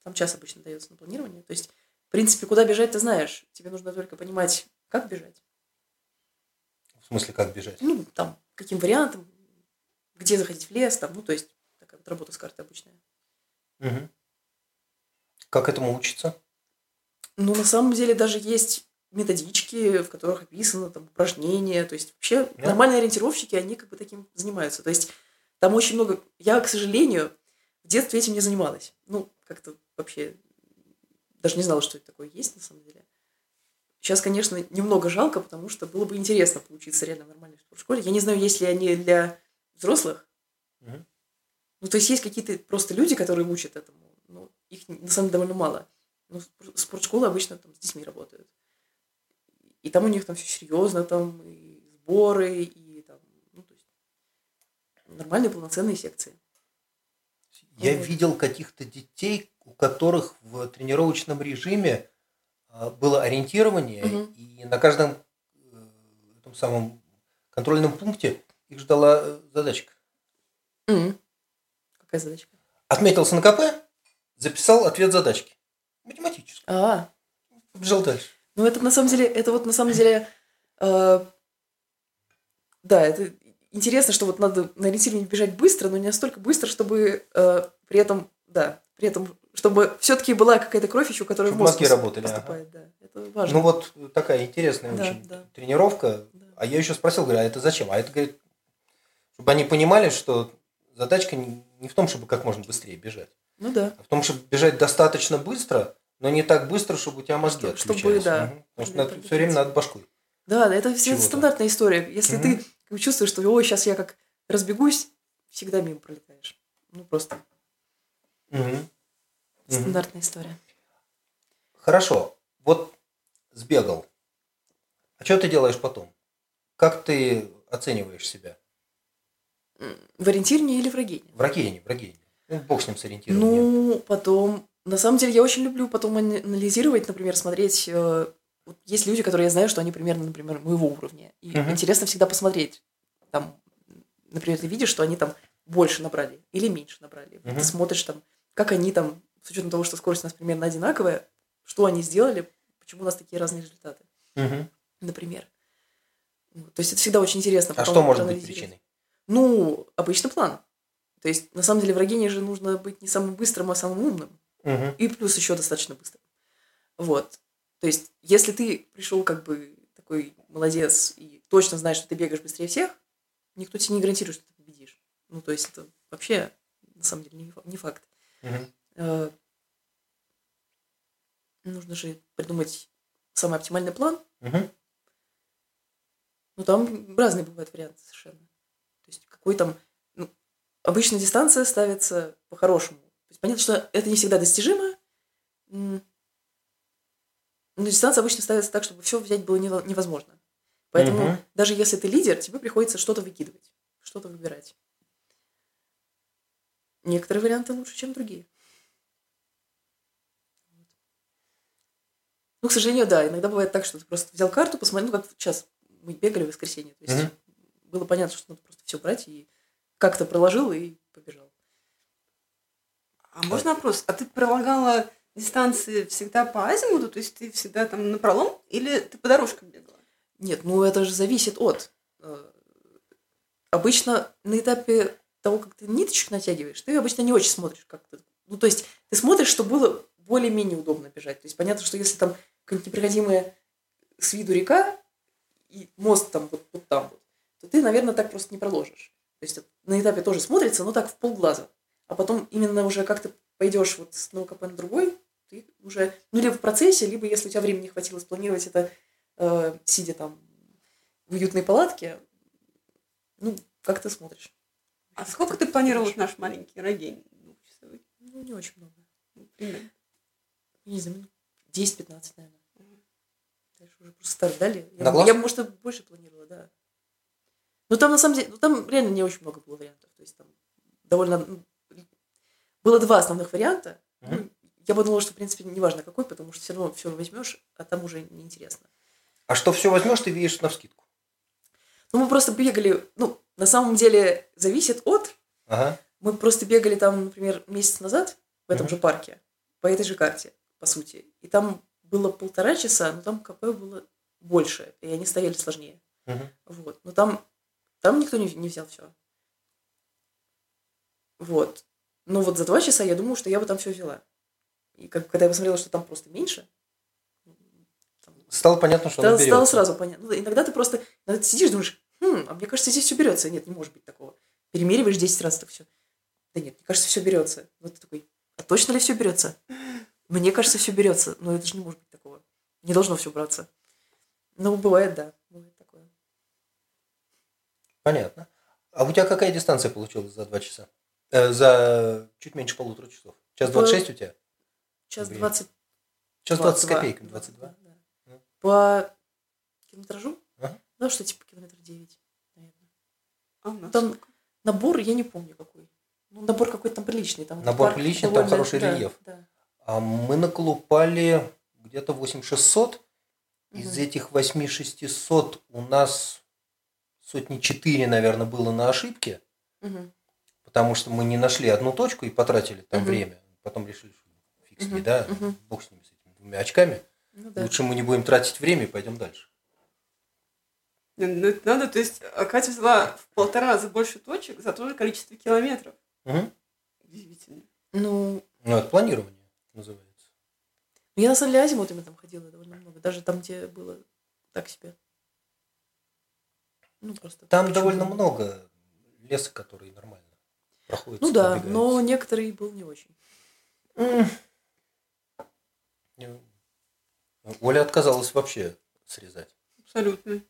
Там час обычно дается на планирование. То есть в принципе, куда бежать ты знаешь. Тебе нужно только понимать, как бежать. В смысле, как бежать? Ну, там, каким вариантом, где заходить в лес, там, ну, то есть, такая вот работа с картой обычная. Угу. Как этому учиться? Ну, на самом деле, даже есть методички, в которых описано там упражнения. То есть, вообще, да. нормальные ориентировщики, они как бы таким занимаются. То есть, там очень много... Я, к сожалению, в детстве этим не занималась. Ну, как-то вообще даже не знала, что это такое есть на самом деле. Сейчас, конечно, немного жалко, потому что было бы интересно поучиться реально в нормальной спортшколе. Я не знаю, есть ли они для взрослых. Угу. Ну, то есть есть какие-то просто люди, которые учат этому. Но их на самом деле довольно мало. Ну, спортшколы обычно там с детьми работают. И там у них там все серьезно, там и сборы, и там, ну, то есть нормальные полноценные секции. Я вот. видел каких-то детей, у которых в тренировочном режиме а, было ориентирование, угу. и на каждом э, этом самом контрольном пункте их ждала э, задачка. Угу. Какая задачка? Отметился на КП, записал ответ задачки. Математический. А. Побежал дальше. Ну, это на самом деле, это вот на самом деле, э, да, это интересно, что вот надо на ориентировании бежать быстро, но не настолько быстро, чтобы э, при этом, да, при этом, чтобы все-таки была какая-то кровь еще, которая чтобы в мозг работали, поступает, ага. да. Это важно. Ну вот такая интересная да, очень да. тренировка. Да. А я еще спросил, говорю, а это зачем? А это, говорит, чтобы они понимали, что задачка не в том, чтобы как можно быстрее бежать. Ну да. А в том, чтобы бежать достаточно быстро, но не так быстро, чтобы у тебя мозги чтобы. Чтобы, да. Угу. Потому что надо, все время надо башкой. Да, это все стандартная история. Если угу. ты чувствуешь, что ой, сейчас я как разбегусь, всегда мимо пролетаешь. Ну просто. Угу. Стандартная угу. история. Хорошо. Вот сбегал. А что ты делаешь потом? Как ты оцениваешь себя? В ориентировании или в рогене? В рогене, в рогене. Ну, бог с ним с ориентированием. Ну, потом... На самом деле, я очень люблю потом анализировать, например, смотреть... Э, вот есть люди, которые я знаю, что они примерно, например, моего уровня. И угу. интересно всегда посмотреть. Там, например, ты видишь, что они там больше набрали или меньше набрали. Угу. Ты смотришь там, как они там, с учетом того, что скорость у нас примерно одинаковая, что они сделали, почему у нас такие разные результаты. Угу. Например. То есть это всегда очень интересно. А что может быть причиной? Ну, обычно план. То есть, на самом деле, в Рогене же нужно быть не самым быстрым, а самым умным. Угу. И плюс еще достаточно быстрым. Вот. То есть, если ты пришел как бы такой молодец и точно знаешь, что ты бегаешь быстрее всех, никто тебе не гарантирует, что ты победишь. Ну, то есть, это вообще, на самом деле, не факт. Угу. Нужно же придумать самый оптимальный план. Мгм. Ну, там разные бывают варианты совершенно. Какой там... Ну, обычно дистанция ставится по-хорошему. Понятно, что это не всегда достижимо. Но дистанция обычно ставится так, чтобы все взять было нево- невозможно. Поэтому Мгм. даже если ты лидер, тебе приходится что-то выкидывать, что-то выбирать. Некоторые варианты лучше, чем другие. Ну, к сожалению, да, иногда бывает так, что ты просто взял карту, посмотрел, ну, как сейчас мы бегали в воскресенье. То есть Мгм. Было понятно, что надо просто все брать и как-то проложил и побежал. А можно вопрос? А ты прилагала дистанции всегда по азимуту? То есть ты всегда там на пролом? Или ты по дорожкам бегала? Нет, ну это же зависит от. э, Обычно на этапе того, как ты ниточку натягиваешь, ты обычно не очень смотришь, как ты. Ну, то есть ты смотришь, чтобы было более-менее удобно бежать. То есть понятно, что если там какая-нибудь непроходимая с виду река и мост там вот, вот там вот, то ты, наверное, так просто не проложишь. То есть на этапе тоже смотрится, но так в полглаза. А потом именно уже как ты пойдешь вот с одного КП на другой, ты уже, ну, либо в процессе, либо если у тебя времени хватило спланировать это, э, сидя там в уютной палатке, ну, как ты смотришь. А сколько ты планировал наш маленький рогень двухчасовой? Ну, не очень много. Ну, примерно. Не знаю, минут 10-15, наверное. Дальше уже просто старт дали. На Я, я, может, и больше планировала, да. Но там, на самом деле, ну, там реально не очень много было вариантов. То есть там довольно... ну, Было два основных варианта. Ну, я подумала, что, в принципе, неважно какой, потому что все равно все возьмешь, а там уже неинтересно. А что все возьмешь, ты видишь на вскидку. Ну, мы просто бегали... Ну, на самом деле, зависит от... Ага. Мы просто бегали там, например, месяц назад в этом Мгм. же парке, по этой же карте, по сути. И там было полтора часа, но там КП было больше, и они стояли сложнее. Мгм. Вот. Но там, там никто не, не взял все. Вот. Но вот за два часа я думаю, что я бы там все взяла. И как, когда я посмотрела, что там просто меньше, там Стало понятно, что стало, стало сразу понятно. Ну, иногда ты просто иногда ты сидишь, думаешь, хм, а мне кажется, здесь все берется. Нет, не может быть такого. Перемериваешь 10 раз, так все. Да нет, мне кажется, все берется. Вот ты такой, а точно ли все берется? Мне кажется, все берется. Но это же не может быть такого. Не должно все браться. Ну, бывает, да. Бывает. Понятно. А у тебя какая дистанция получилась за два часа? Э, за чуть меньше полутора часов. Час По- 26 у тебя? Час. 20 Час 20 с копейками, 22. да, да. Ну. По километражу? Ага. Ну, что типа километр 9, наверное. А у нас Там сколько? набор, я не помню какой. Ну, набор какой-то там приличный. Там Набор приличный, там хороший да, рельеф. Да. А мы наколупали где-то 8600. Из Мгм. этих 8600 у нас сотни четыре, наверное, было на ошибке, Мгм. потому что мы не нашли одну точку и потратили там Мгм. время. Потом решили, что фиг с ней, Мгм, да, мгм. бог с ними, с этими двумя очками. Ну, да. Лучше мы не будем тратить время и пойдем дальше. Ну это надо, то есть а Катя взяла в полтора раза больше точек за то же количество километров. Мгм. Удивительно. Ну, Ну, это планирование называется. я на самом деле азимутами там ходила довольно много. Даже там, где было так себе. Ну, просто. Там почему? довольно много леса, который нормально проходит. Ну да, но некоторые был не очень. Оля отказалась вообще срезать. Абсолютно.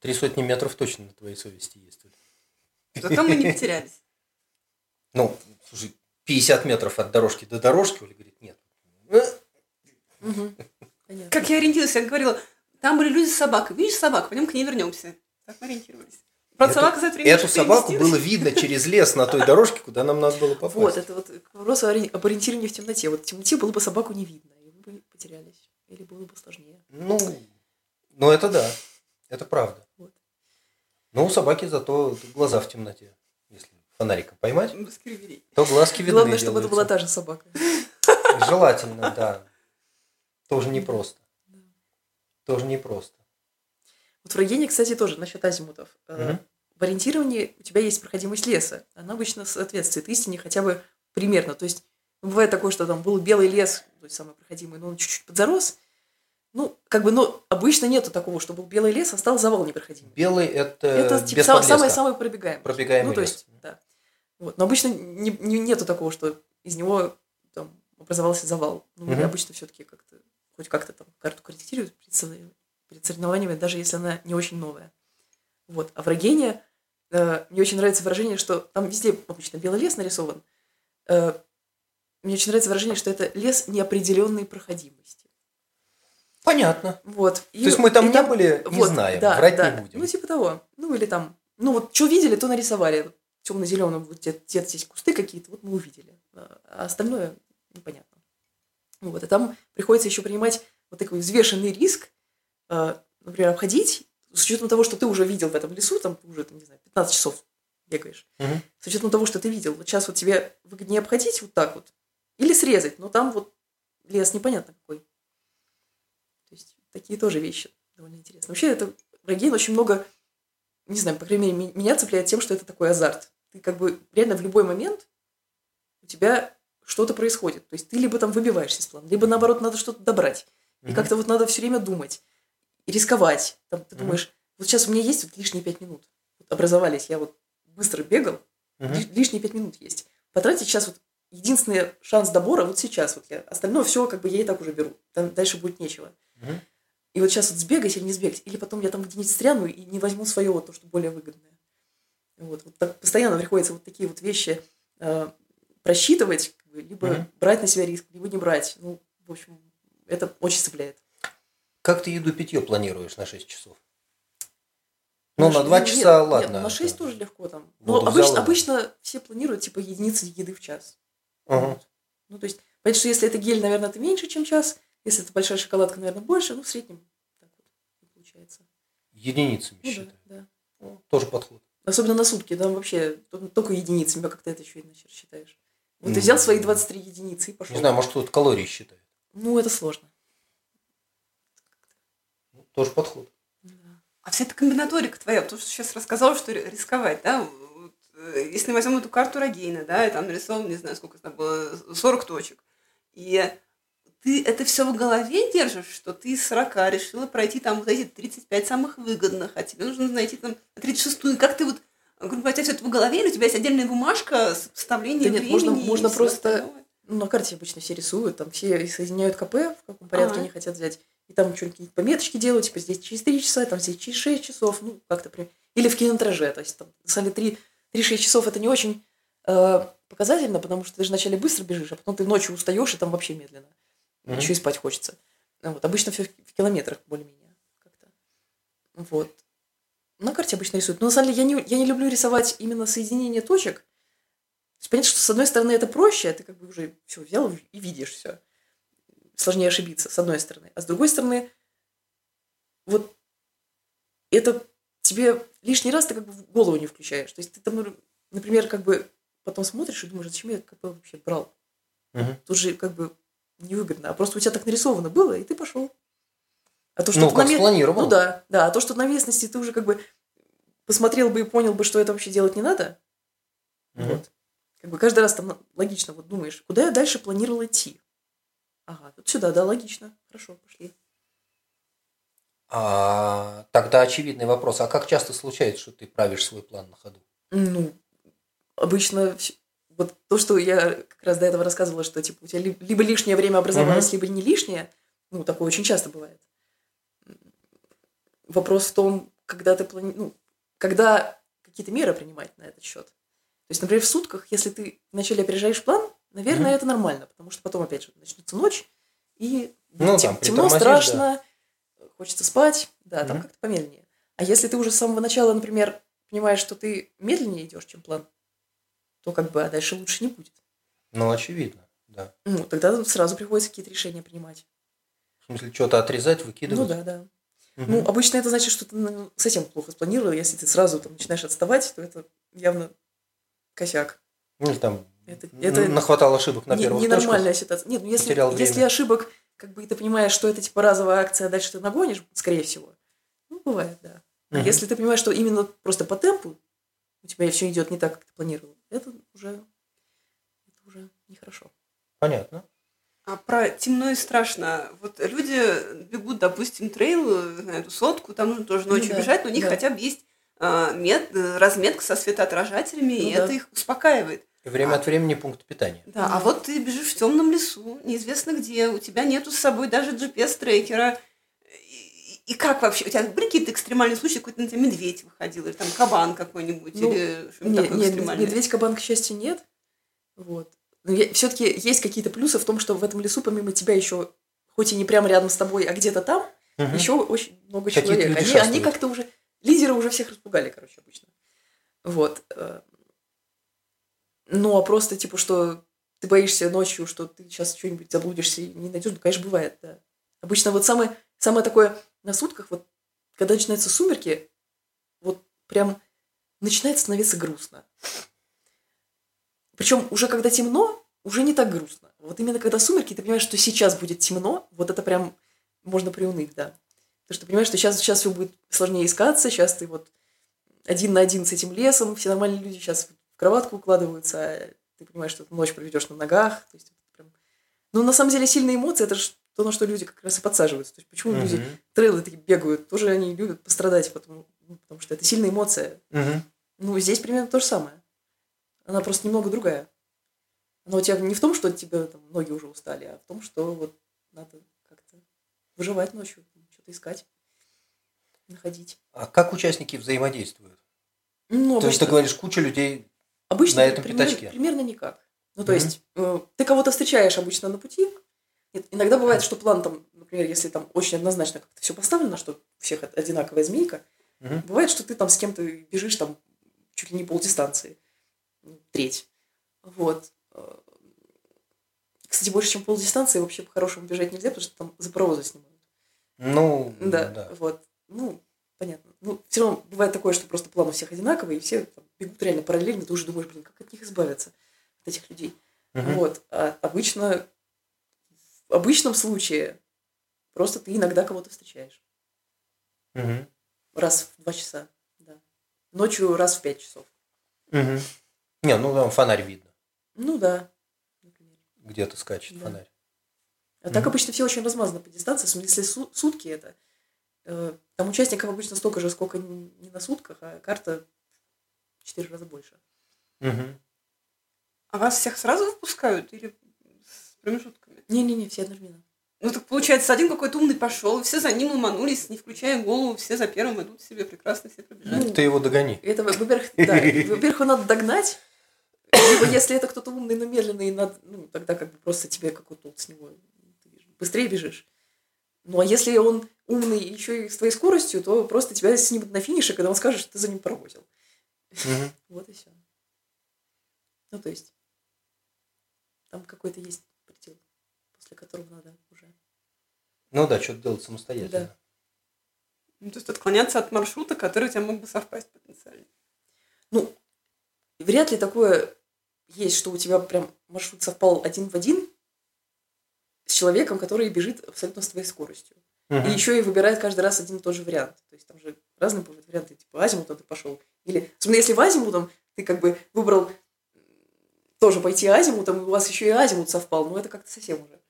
Три сотни метров точно на твоей совести есть. Зато мы не потерялись. Ну, слушай, 50 метров от дорожки до дорожки, Оля говорит, нет. Понятно. [laughs] Как я ориентировалась, я говорила, там были люди с собакой. Видишь собаку, пойдем к ней вернемся. Мы ориентировались. Правда, Эту- собака за это Эту собаку было видно через лес на той дорожке, куда нам надо было попасть. Вот, это вот к вопросу об ориентировании в темноте. Вот в темноте было бы собаку не видно, и вы бы потерялись. Или было бы сложнее. Ну, ну это да, это правда. Вот. Но у собаки зато глаза в темноте. Если фонариком поймать, то глазки видны Главное, чтобы это была делаются. та же собака. Желательно, да. Тоже непросто. Тоже непросто. Вот в Рогене, кстати, тоже насчет азимутов. Мгм. В ориентировании у тебя есть проходимость леса. Она обычно соответствует истине хотя бы примерно. То есть ну, бывает такое, что там был белый лес, то есть самый проходимый, но он чуть-чуть подзарос. Ну, как бы, но обычно нету такого, что был белый лес, а стал завал непроходимый. Белый это, Это типа самый-самый пробегаемый. Пробегаемый Ну, то лес. есть, да. Вот. Но обычно не, не- нету такого, что из него там образовался завал. Ну, Мгм. обычно все-таки как-то хоть как-то там карту корректирует перед, сорев- перед соревнованиями, даже если она не очень новая. Вот. А в Рогене э, мне очень нравится выражение, что там везде обычно белый лес нарисован. Э, мне очень нравится выражение, что это лес неопределенной проходимости. Понятно. Вот. То есть мы там не были, не вот, знаем, да, врать да. не будем. Ну, типа того. Ну, или там, ну, вот что видели, то нарисовали. Темно-зеленым, вот где- где-то здесь кусты какие-то, вот мы увидели. А остальное непонятно. Вот, и там приходится еще принимать вот такой взвешенный риск, например, обходить, с учетом того, что ты уже видел в этом лесу, там ты уже, там, не знаю, 15 часов бегаешь. Мгм. С учетом того, что ты видел, вот сейчас вот тебе выгоднее обходить вот так вот, или срезать, но там вот лес непонятно какой. То есть такие тоже вещи довольно интересные. Вообще это Рогейн очень много, не знаю, по крайней мере, меня цепляет тем, что это такой азарт. Ты как бы реально в любой момент у тебя что-то происходит. То есть ты либо там выбиваешься из плана, либо наоборот надо что-то добрать. И Мгм. как-то вот надо все время думать, рисковать. Там, ты Мгм. думаешь, вот сейчас у меня есть вот лишние пять минут. Вот образовались, я вот быстро бегал. Ли- лишние пять минут есть. Потратить сейчас вот единственный шанс добора вот сейчас вот я. Остальное все как бы я и так уже беру. Там дальше будет нечего. Мгм. И вот сейчас вот сбегать или не сбегать, или потом я там где-нибудь стряну и не возьму свое вот то, что более выгодное. Вот, вот так постоянно приходится вот такие вот вещи э, просчитывать, как бы, либо Мгм. брать на себя риск, либо не брать. Ну, в общем, это очень цепляет. Как ты еду-питье планируешь на 6 часов? Ну, ш- на 2 нет, часа, нет, ладно. на 6 это- тоже легко там. Ну, взял обычно, обычно все планируют типа единицы еды в час. Вот. Ну, то есть, понятно, что если это гель, наверное, это меньше, чем час. Если это большая шоколадка, наверное, больше. Ну, в среднем так вот получается. Единицами Ну, считаю. да, да. Ну, Тоже подход. Особенно на сутки, там вообще только единицами, как ты это еще иначе рассчитаешь. Вот ты М. взял свои 23 единицы и пошел. Не знаю, может, кто-то калории считает. Ну, это сложно. Тоже подход. А вся эта комбинаторика твоя, то, что сейчас рассказал, что ри- рисковать, да, вот, э, если возьмем эту карту Рогейна, да, и там нарисовано, не знаю, сколько там было, 40 точек, и ты это все в голове держишь, что ты из 40 решила пройти там вот эти 35 самых выгодных, а тебе нужно найти там 36-ю, и как ты вот, грубо говоря, у тебя все это в голове, или у тебя есть отдельная бумажка с сопоставлением Да нет, времени? можно- можно просто? Ну, на карте обычно все рисуют, там все соединяют КП, в каком порядке они хотят взять. И там что-нибудь какие-то пометочки делают, типа здесь через 3 часа, там здесь через 6 часов, ну, как-то прям. Или в кинометраже, то есть там, на самом деле, 3-6 часов это не очень э, показательно, потому что ты же вначале быстро бежишь, а потом ты ночью устаешь, и там вообще медленно. Мгм. Еще и спать хочется. Вот. Обычно все в километрах более-менее как-то. Вот. На карте обычно рисуют. Но на самом деле я не, я не люблю рисовать именно соединение точек. То есть понятно, что с одной стороны это проще, ты как бы уже все взял и видишь все. Сложнее ошибиться, с одной стороны. А с другой стороны, вот это тебе лишний раз ты как бы в голову не включаешь. То есть ты там, например, как бы потом смотришь и думаешь, «А зачем я КП вообще брал? Мгм. Тут же как бы невыгодно. А просто у тебя так нарисовано было, и ты пошел. А то, что Ну, как на ме- спланировал. Ну да, да. А то, что на местности ты уже как бы посмотрел бы и понял бы, что это вообще делать не надо. Мгм. Вот. Как бы каждый раз там логично вот думаешь, куда я дальше планировал идти. Ага, тут сюда, да, логично. Хорошо, пошли. А, тогда очевидный вопрос. А как часто случается, что ты правишь свой план на ходу? Ну, обычно вот то, что я как раз до этого рассказывала, что типа у тебя ли- либо лишнее время образовалось, либо не лишнее, ну, такое очень часто бывает. Вопрос в том, когда ты плани... ну, когда какие-то меры принимать на этот счет. То есть, например, в сутках, если ты вначале опережаешь план, наверное, Мгм. это нормально, потому что потом, опять же, начнется ночь, и Ну, тем- там темно, страшно, хочется спать, да, там Мгм. как-то помедленнее. А если ты уже с самого начала, например, понимаешь, что ты медленнее идешь, чем план, то как бы а дальше лучше не будет. Ну, очевидно, да. Ну, тогда сразу приходится какие-то решения принимать. В смысле, что-то отрезать, Ну выкидывать? да, да. Мгм. Ну, обычно это значит, что ты ну, совсем плохо спланировал. Если ты сразу там начинаешь отставать, то это явно косяк. Ну, или там Это- это нахватал ошибок на Не- первых ненормальная ситуация. Нет, ну если, потерял время. если ошибок, как бы и ты понимаешь, что это типа разовая акция, а дальше ты нагонишь, скорее всего. Ну, бывает, да. А Мгм. если ты понимаешь, что именно просто по темпу у тебя все идет не так, как ты планировал, это уже, это уже нехорошо. Понятно. А про темно и страшно. Вот люди бегут, допустим, трейл на эту сотку, там нужно тоже Ну ночью да, бежать, но у них да. хотя бы есть а, мет- э, разметка со светоотражателями, и Ну да. это их успокаивает. Время А. от времени пункт питания. Да, а вот ты бежишь в темном лесу, неизвестно где, у тебя нету с собой даже GPS-трекера. И, и как вообще? У тебя были какие-то экстремальные случаи, какой-то на тебя медведь выходил, или там кабан какой-нибудь, Ну, или что-нибудь Не, такое не, экстремальное? медведь кабан, к счастью, нет. Вот. Но все-таки есть какие-то плюсы в том, что в этом лесу, помимо тебя, еще, хоть и не прямо рядом с тобой, а где-то там, Мгм. еще очень много Какие-то человек. люди Они, они как-то уже... Лидеры уже всех распугали, короче, обычно. Вот. Ну, а просто, типа, что ты боишься ночью, что ты сейчас что-нибудь заблудишься и не найдешь, ну, конечно, бывает, да. Обычно вот самое, самое такое на сутках, вот, когда начинаются сумерки, вот прям начинает становиться грустно. Причем уже когда темно, уже не так грустно. Вот именно когда сумерки, ты понимаешь, что сейчас будет темно, вот это прям можно приуныть, да. Потому что понимаешь, что сейчас, сейчас все будет сложнее искаться, сейчас ты вот один на один с этим лесом, все нормальные люди сейчас кроватку укладываются, а ты понимаешь, что ты ночь проведешь на ногах. То есть, это прям... Ну, на самом деле, сильные эмоции, это же то, на что люди как раз и подсаживаются. То есть, почему люди Мгм. трейлы такие бегают, тоже они любят пострадать, потому, ну, потому что это сильная эмоция. Мгм. Ну, здесь примерно то же самое. Она просто немного другая. Она у тебя не в том, что тебе там, ноги уже устали, а в том, что вот надо как-то выживать ночью, что-то искать, находить. А как участники взаимодействуют? Ну, То есть ты говоришь, куча людей. Обычно на этом пример- пятачке? примерно никак. Ну, то Мгм. есть, э, ты кого-то встречаешь обычно на пути. Нет, Иногда бывает, что план там, например, если там очень однозначно как-то все поставлено, что у всех од- одинаковая змейка, Мгм. бывает, что ты там с кем-то бежишь там чуть ли не полдистанции, треть. Вот. Э, Кстати, больше, чем полдистанции вообще по-хорошему бежать нельзя, потому что там за паровозы снимают. Ну, Да, да. вот. Ну, понятно. Ну, все равно бывает такое, что просто план у всех одинаковый, и все там бегут реально параллельно, ты уже думаешь, блин, как от них избавиться, от этих людей. Мгм. Вот. А обычно, в обычном случае, просто ты иногда кого-то встречаешь. Мгм. Раз в два часа, да. Ночью раз в пять часов. Мгм. Не, ну там фонарь видно. Ну да. Где-то скачет Да. фонарь. А так обычно все очень размазано по дистанции, если су- сутки это. Э, Там участников обычно столько же, сколько не на сутках, а карта в четыре раза больше. Мгм. А вас всех сразу выпускают или с промежутками? Не-не-не, все одновременно. Ну так получается, один какой-то умный пошел, все за ним ломанулись, не включая голову, все за первым идут себе прекрасно, все пробежали. Ну, Ты его догони. Это, во-первых, да, [laughs] во-первых, его надо догнать. Либо если это кто-то умный, но медленный, надо, ну, тогда как бы просто тебе какой толк с него. Ты быстрее бежишь. Ну, а если он умный еще и с твоей скоростью, то просто тебя снимут на финише, когда он скажет, что ты за ним провозил. [laughs] Вот и все. Ну, то есть, там какой-то есть предел, после которого надо уже. Ну да, что-то делать самостоятельно. Да. Ну, то есть отклоняться от маршрута, который у тебя мог бы совпасть потенциально. Ну, вряд ли такое есть, что у тебя прям маршрут совпал один в один с человеком, который бежит абсолютно с твоей скоростью. Мгм. И еще и выбирает каждый раз один и тот же вариант. То есть там же разные бывают варианты, типа азимутом ты пошел. Или, особенно если в азимутом ты как бы выбрал тоже пойти азимутом, и у вас еще и азимут совпал, ну это как-то совсем уже.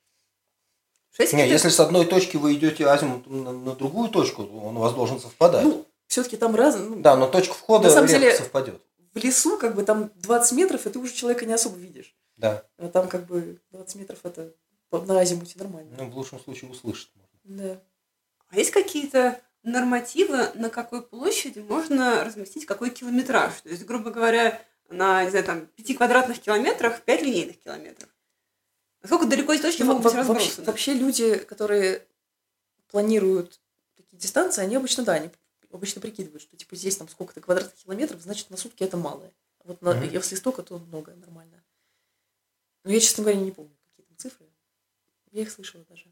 Шесть Не, каких-то- если с одной точки вы идете азимутом на, на другую точку, то он у вас должен совпадать. Ну, все-таки там разные. ну, да, но точка входа На самом деле- совпадет. В лесу как бы там 20 метров, и ты уже человека не особо видишь. Да. А там как бы 20 метров это на азимуте нормально. Ну, в лучшем случае услышать можно. Да. А есть какие-то нормативы, на какой площади можно разместить какой километраж? То есть, грубо говоря, на, не знаю, там, 5 квадратных километрах 5 линейных километров. Насколько далеко эти точки Ну, могут быть во- вообще, разбросаны? вообще люди, которые планируют такие дистанции, они обычно, да, они обычно прикидывают, что типа здесь там сколько-то квадратных километров, значит на сутки это мало. А Вот на- Мгм. если столько, то много, нормально. Но я, честно говоря, не помню, какие там цифры. Я их слышала даже.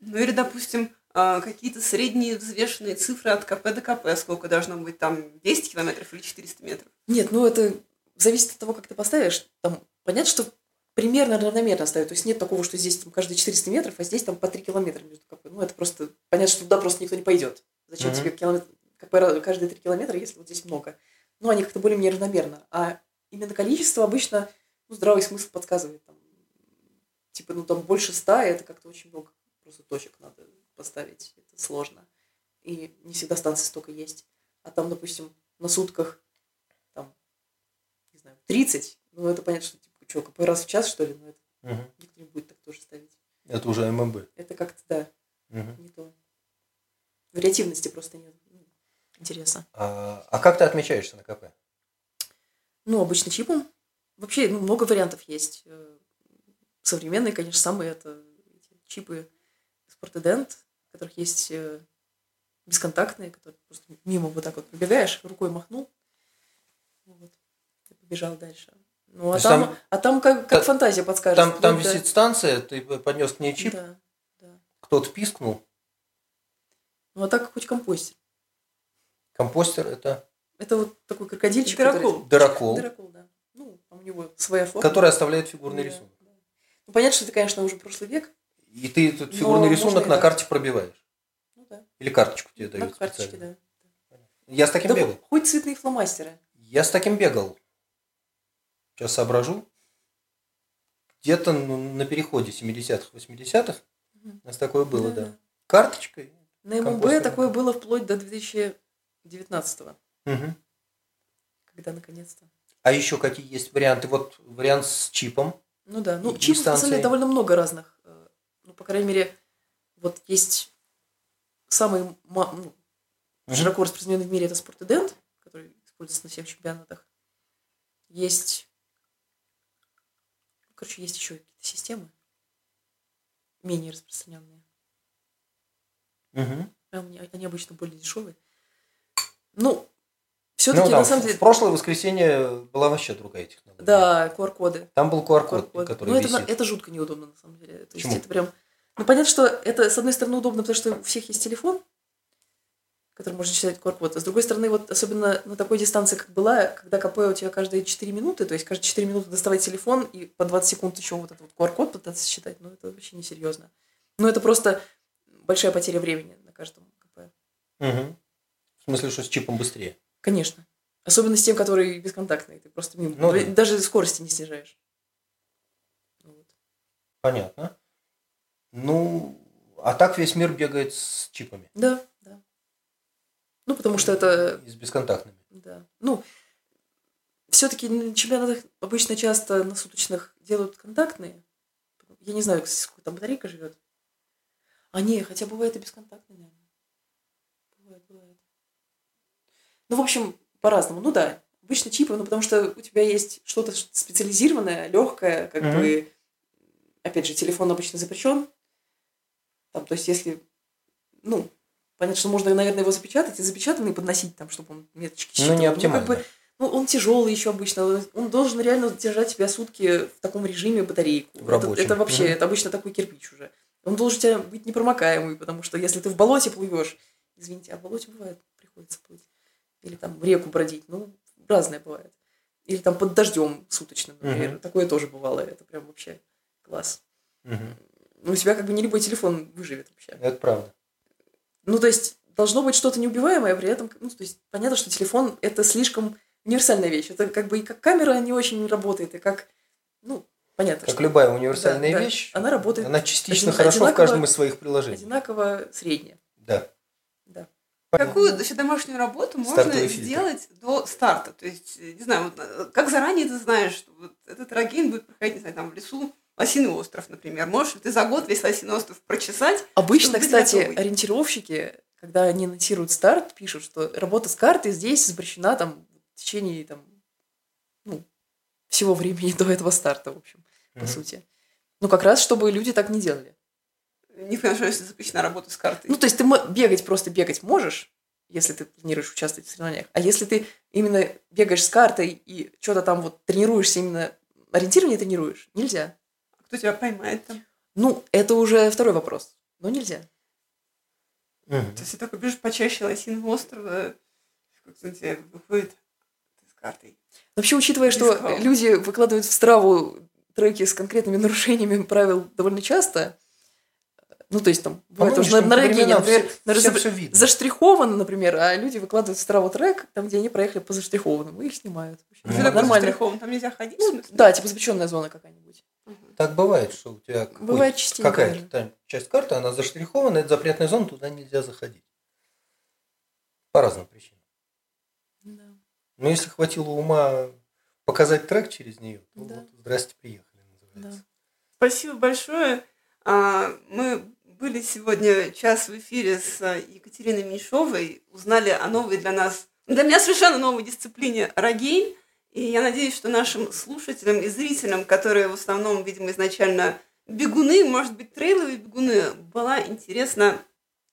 Ну или, допустим, а, какие-то средние взвешенные цифры от КП до КП. Сколько должно быть там 10 километров или 400 метров? Нет, ну это зависит от того, как ты поставишь. Там понятно, что примерно равномерно ставят. То есть нет такого, что здесь там каждые 400 метров, а здесь там по 3 километра между КП. Ну это просто понятно, что туда просто никто не пойдет. Зачем Мгм. тебе километр, КП каждые 3 километра, если вот здесь много? Ну, они как-то более-менее равномерно. А именно количество обычно ну, здравый смысл подсказывает. Там, типа, ну там больше 100, это как-то очень много просто точек надо поставить. Это сложно. И не всегда станций столько есть. А там, допустим, на сутках там, не знаю, 30, ну, это понятно, что, типа, что, КП раз в час, что ли? Ну, это Мгм. никто не будет так тоже ставить. Это уже ММБ. Это как-то, да, Мгм. не то. Вариативности просто нет. Ну, Интересно. А, а как ты отмечаешься на КП? Ну, обычно чипом. Вообще, ну, много вариантов есть. Современные, конечно, самые это чипы Спортедент, в которых есть э, бесконтактные, которые просто мимо вот так вот пробегаешь, рукой махнул, вот, и побежал дальше. Ну, а там, там- а там как, как та- фантазия подскажет. Там, там Вот, да. висит станция, ты поднес к ней чип, Да, да. кто-то пискнул. Ну, а так хоть компостер. Компостер это Это вот такой крокодильчик. Дырокол. дырокол, Который... Дырокол, да. Ну, там у него своя форма. который оставляет фигурный Да, рисунок. Да. Ну, понятно, что это, конечно, уже прошлый век. И ты этот фигурный рисунок на карте пробиваешь. Ну, да. Или карточку тебе На дают карточке, специально. да. Я с таким Да бегал. хоть цветные фломастеры. Я с таким бегал. Сейчас соображу. Где-то ну, на переходе 70-х, 80-х Мгм. у нас такое было, да. Да-да. Карточкой. На ММБ такое было вплоть до 2019 Мгм. когда наконец-то. А еще какие есть варианты? Вот вариант с чипом. Ну да, ну И чипов на самом деле довольно много разных. Э, Ну, по крайней мере, вот есть самый ну, широко распространенный в мире это спортедент, который используется на всех чемпионатах. Есть, ну, короче, есть еще какие-то системы менее распространенные. Мгм. Они, они обычно более дешевые. Ну, все-таки да, на самом в- деле, в прошлое воскресенье была вообще другая технология. да, QR-коды. Там был QR-код, QR-код. который Ну, это, висит. это жутко неудобно, на самом деле. То Почему? есть это прям... Ну, понятно, что это, с одной стороны, удобно, потому что у всех есть телефон, который можно читать QR-код. А с другой стороны, вот особенно на такой дистанции, как была, когда КП у тебя каждые 4 минуты, то есть каждые 4 минуты доставать телефон и по 20 секунд еще вот этот вот QR-код пытаться считать, ну, это вообще несерьезно. Ну, это просто большая потеря времени на каждом КП. Мгм. В смысле, что с чипом быстрее. Конечно. Особенно с тем, который бесконтактный. Ты просто мимо. Ну да. даже скорости не снижаешь. Вот. Понятно. Ну, а так весь мир бегает с чипами. Да, да. Ну, потому что это И с бесконтактными. Да. Ну, все-таки на чемпионатах обычно часто на суточных делают контактные. Я не знаю, сколько там батарейка живет. А не, хотя бывает и бесконтактные, наверное. Бывает, бывает. Ну, в общем, по-разному. Ну да, обычно чипы, ну потому что у тебя есть что-то специализированное, легкое, как Мгм. бы, опять же, телефон обычно запрещен. Там, то есть, если, ну, понятно, что можно, наверное, его запечатать и запечатанный подносить там, чтобы он меточки Ну, не считал. оптимально. как бы, ну, он тяжелый еще обычно. Он должен реально держать тебя сутки в таком режиме батарейку. В это, рабочем. это вообще, Мгм. это обычно такой кирпич уже. Он должен у тебя быть непромокаемый, потому что если ты в болоте плывешь, извините, а в болоте бывает, приходится плыть. Или там в реку бродить, ну, разное бывает. Или там под дождем суточным, например. Мгм. Такое тоже бывало. Это прям вообще класс. Ну, у тебя как бы не любой телефон выживет вообще. Это правда. Ну, то есть, должно быть что-то неубиваемое, при этом, ну, то есть, понятно, что телефон – это слишком универсальная вещь. Это как бы и как камера не очень работает, и как, ну, понятно, Как что любая универсальная Да, да. вещь, Она работает она частично хорошо в каждом из своих приложений. одинаково средняя. Да. Какую вообще домашнюю работу можно фильтр. сделать до старта? То есть, не знаю, вот, э, как заранее ты знаешь, что вот этот рогейн будет проходить, не знаю, там в лесу Лосиный остров, например. Можешь ли ты за год весь Лосиный остров прочесать? Обычно, кстати, готовой. ориентировщики, когда они анонсируют старт, пишут, что работа с картой здесь запрещена там в течение там, ну, всего времени [laughs] до этого старта, в общем, по Мгм. сути. Ну, как раз, чтобы люди так не делали. Не понимаю, что если запрещена работа с картой. Ну, то есть ты бегать, просто бегать можешь, если ты планируешь участвовать в соревнованиях. А если ты именно бегаешь с картой и что-то там вот тренируешься, именно ориентирование тренируешь, нельзя. Кто тебя поймает там? Ну, это уже второй вопрос. Но нельзя. Мгм. То есть ты такой бежишь почаще Лосиного острова, как-то выходит с картой. Вообще, учитывая, что Рисковал. люди выкладывают в страву треки с конкретными нарушениями правил довольно часто, ну, то есть там, бывает уже на, на например, все- на разоб- всё видно. заштриховано, например, а люди выкладывают в страву трек, там, где они проехали по заштрихованному, и их снимают. Ну, такое нормально. Там нельзя ходить? Ну, да, типа запрещенная зона какая-нибудь. Так бывает, что у тебя Бывает частенько. какая-то там часть карты, она заштрихована, это запретная зона, туда нельзя заходить. По разным причинам. Да. Но если хватило ума показать трек через нее, то Да. вот «Здрасте, приехали» называется. Спасибо большое. А, Мы были сегодня час в эфире с а, Екатериной Меньшовой, узнали о новой для нас, для меня совершенно новой дисциплине рогейн. И я надеюсь, что нашим слушателям и зрителям, которые в основном, видимо, изначально бегуны, может быть, трейловые бегуны, была интересна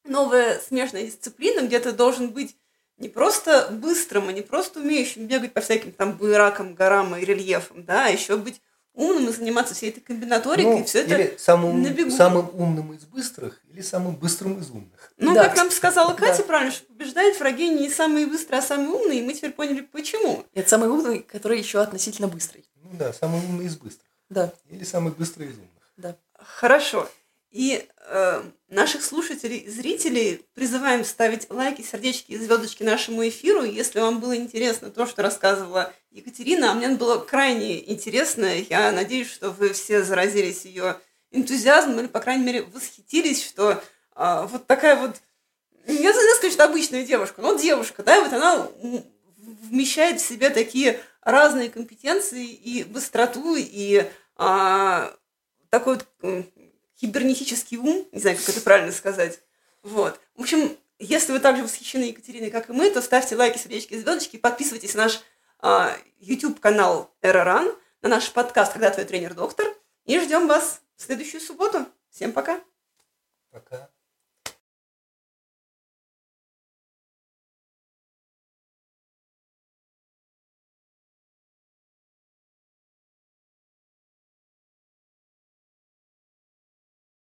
новая смежная дисциплина, где ты должен быть не просто быстрым, а не просто умеющим бегать по всяким там буеракам, горам и рельефам, да, а еще быть умным и заниматься всей этой комбинаторикой, Ну, и все это или самым, на бегу. самым умным из быстрых, или самым быстрым из умных. Ну, Да. как нам сказала Да. Катя правильно, что побеждает враги не самые быстрые, а самые умные, и мы теперь поняли, почему. Это самый умный, который еще относительно быстрый. Ну да, самый умный из быстрых. Да, Или самый быстрый из умных. да. Хорошо. И э, наших слушателей и зрителей призываем ставить лайки, сердечки и звездочки нашему эфиру. Если вам было интересно то, что рассказывала Екатерина, а мне было крайне интересно, я надеюсь, что вы все заразились ее энтузиазмом или, по крайней мере, восхитились, что а, вот такая вот, не знаю, сказать, что обычная девушка, но девушка, да, вот она вмещает в себе такие разные компетенции и быстроту, и а, такой вот м, кибернетический ум, не знаю, как это правильно сказать. Вот. В общем, если вы также восхищены Екатериной, как и мы, то ставьте лайки, сердечки, звездочки, подписывайтесь на наш а, YouTube-канал Эроран, на наш подкаст «Когда твой тренер доктор», и ждем вас в следующую субботу. Всем пока! Пока.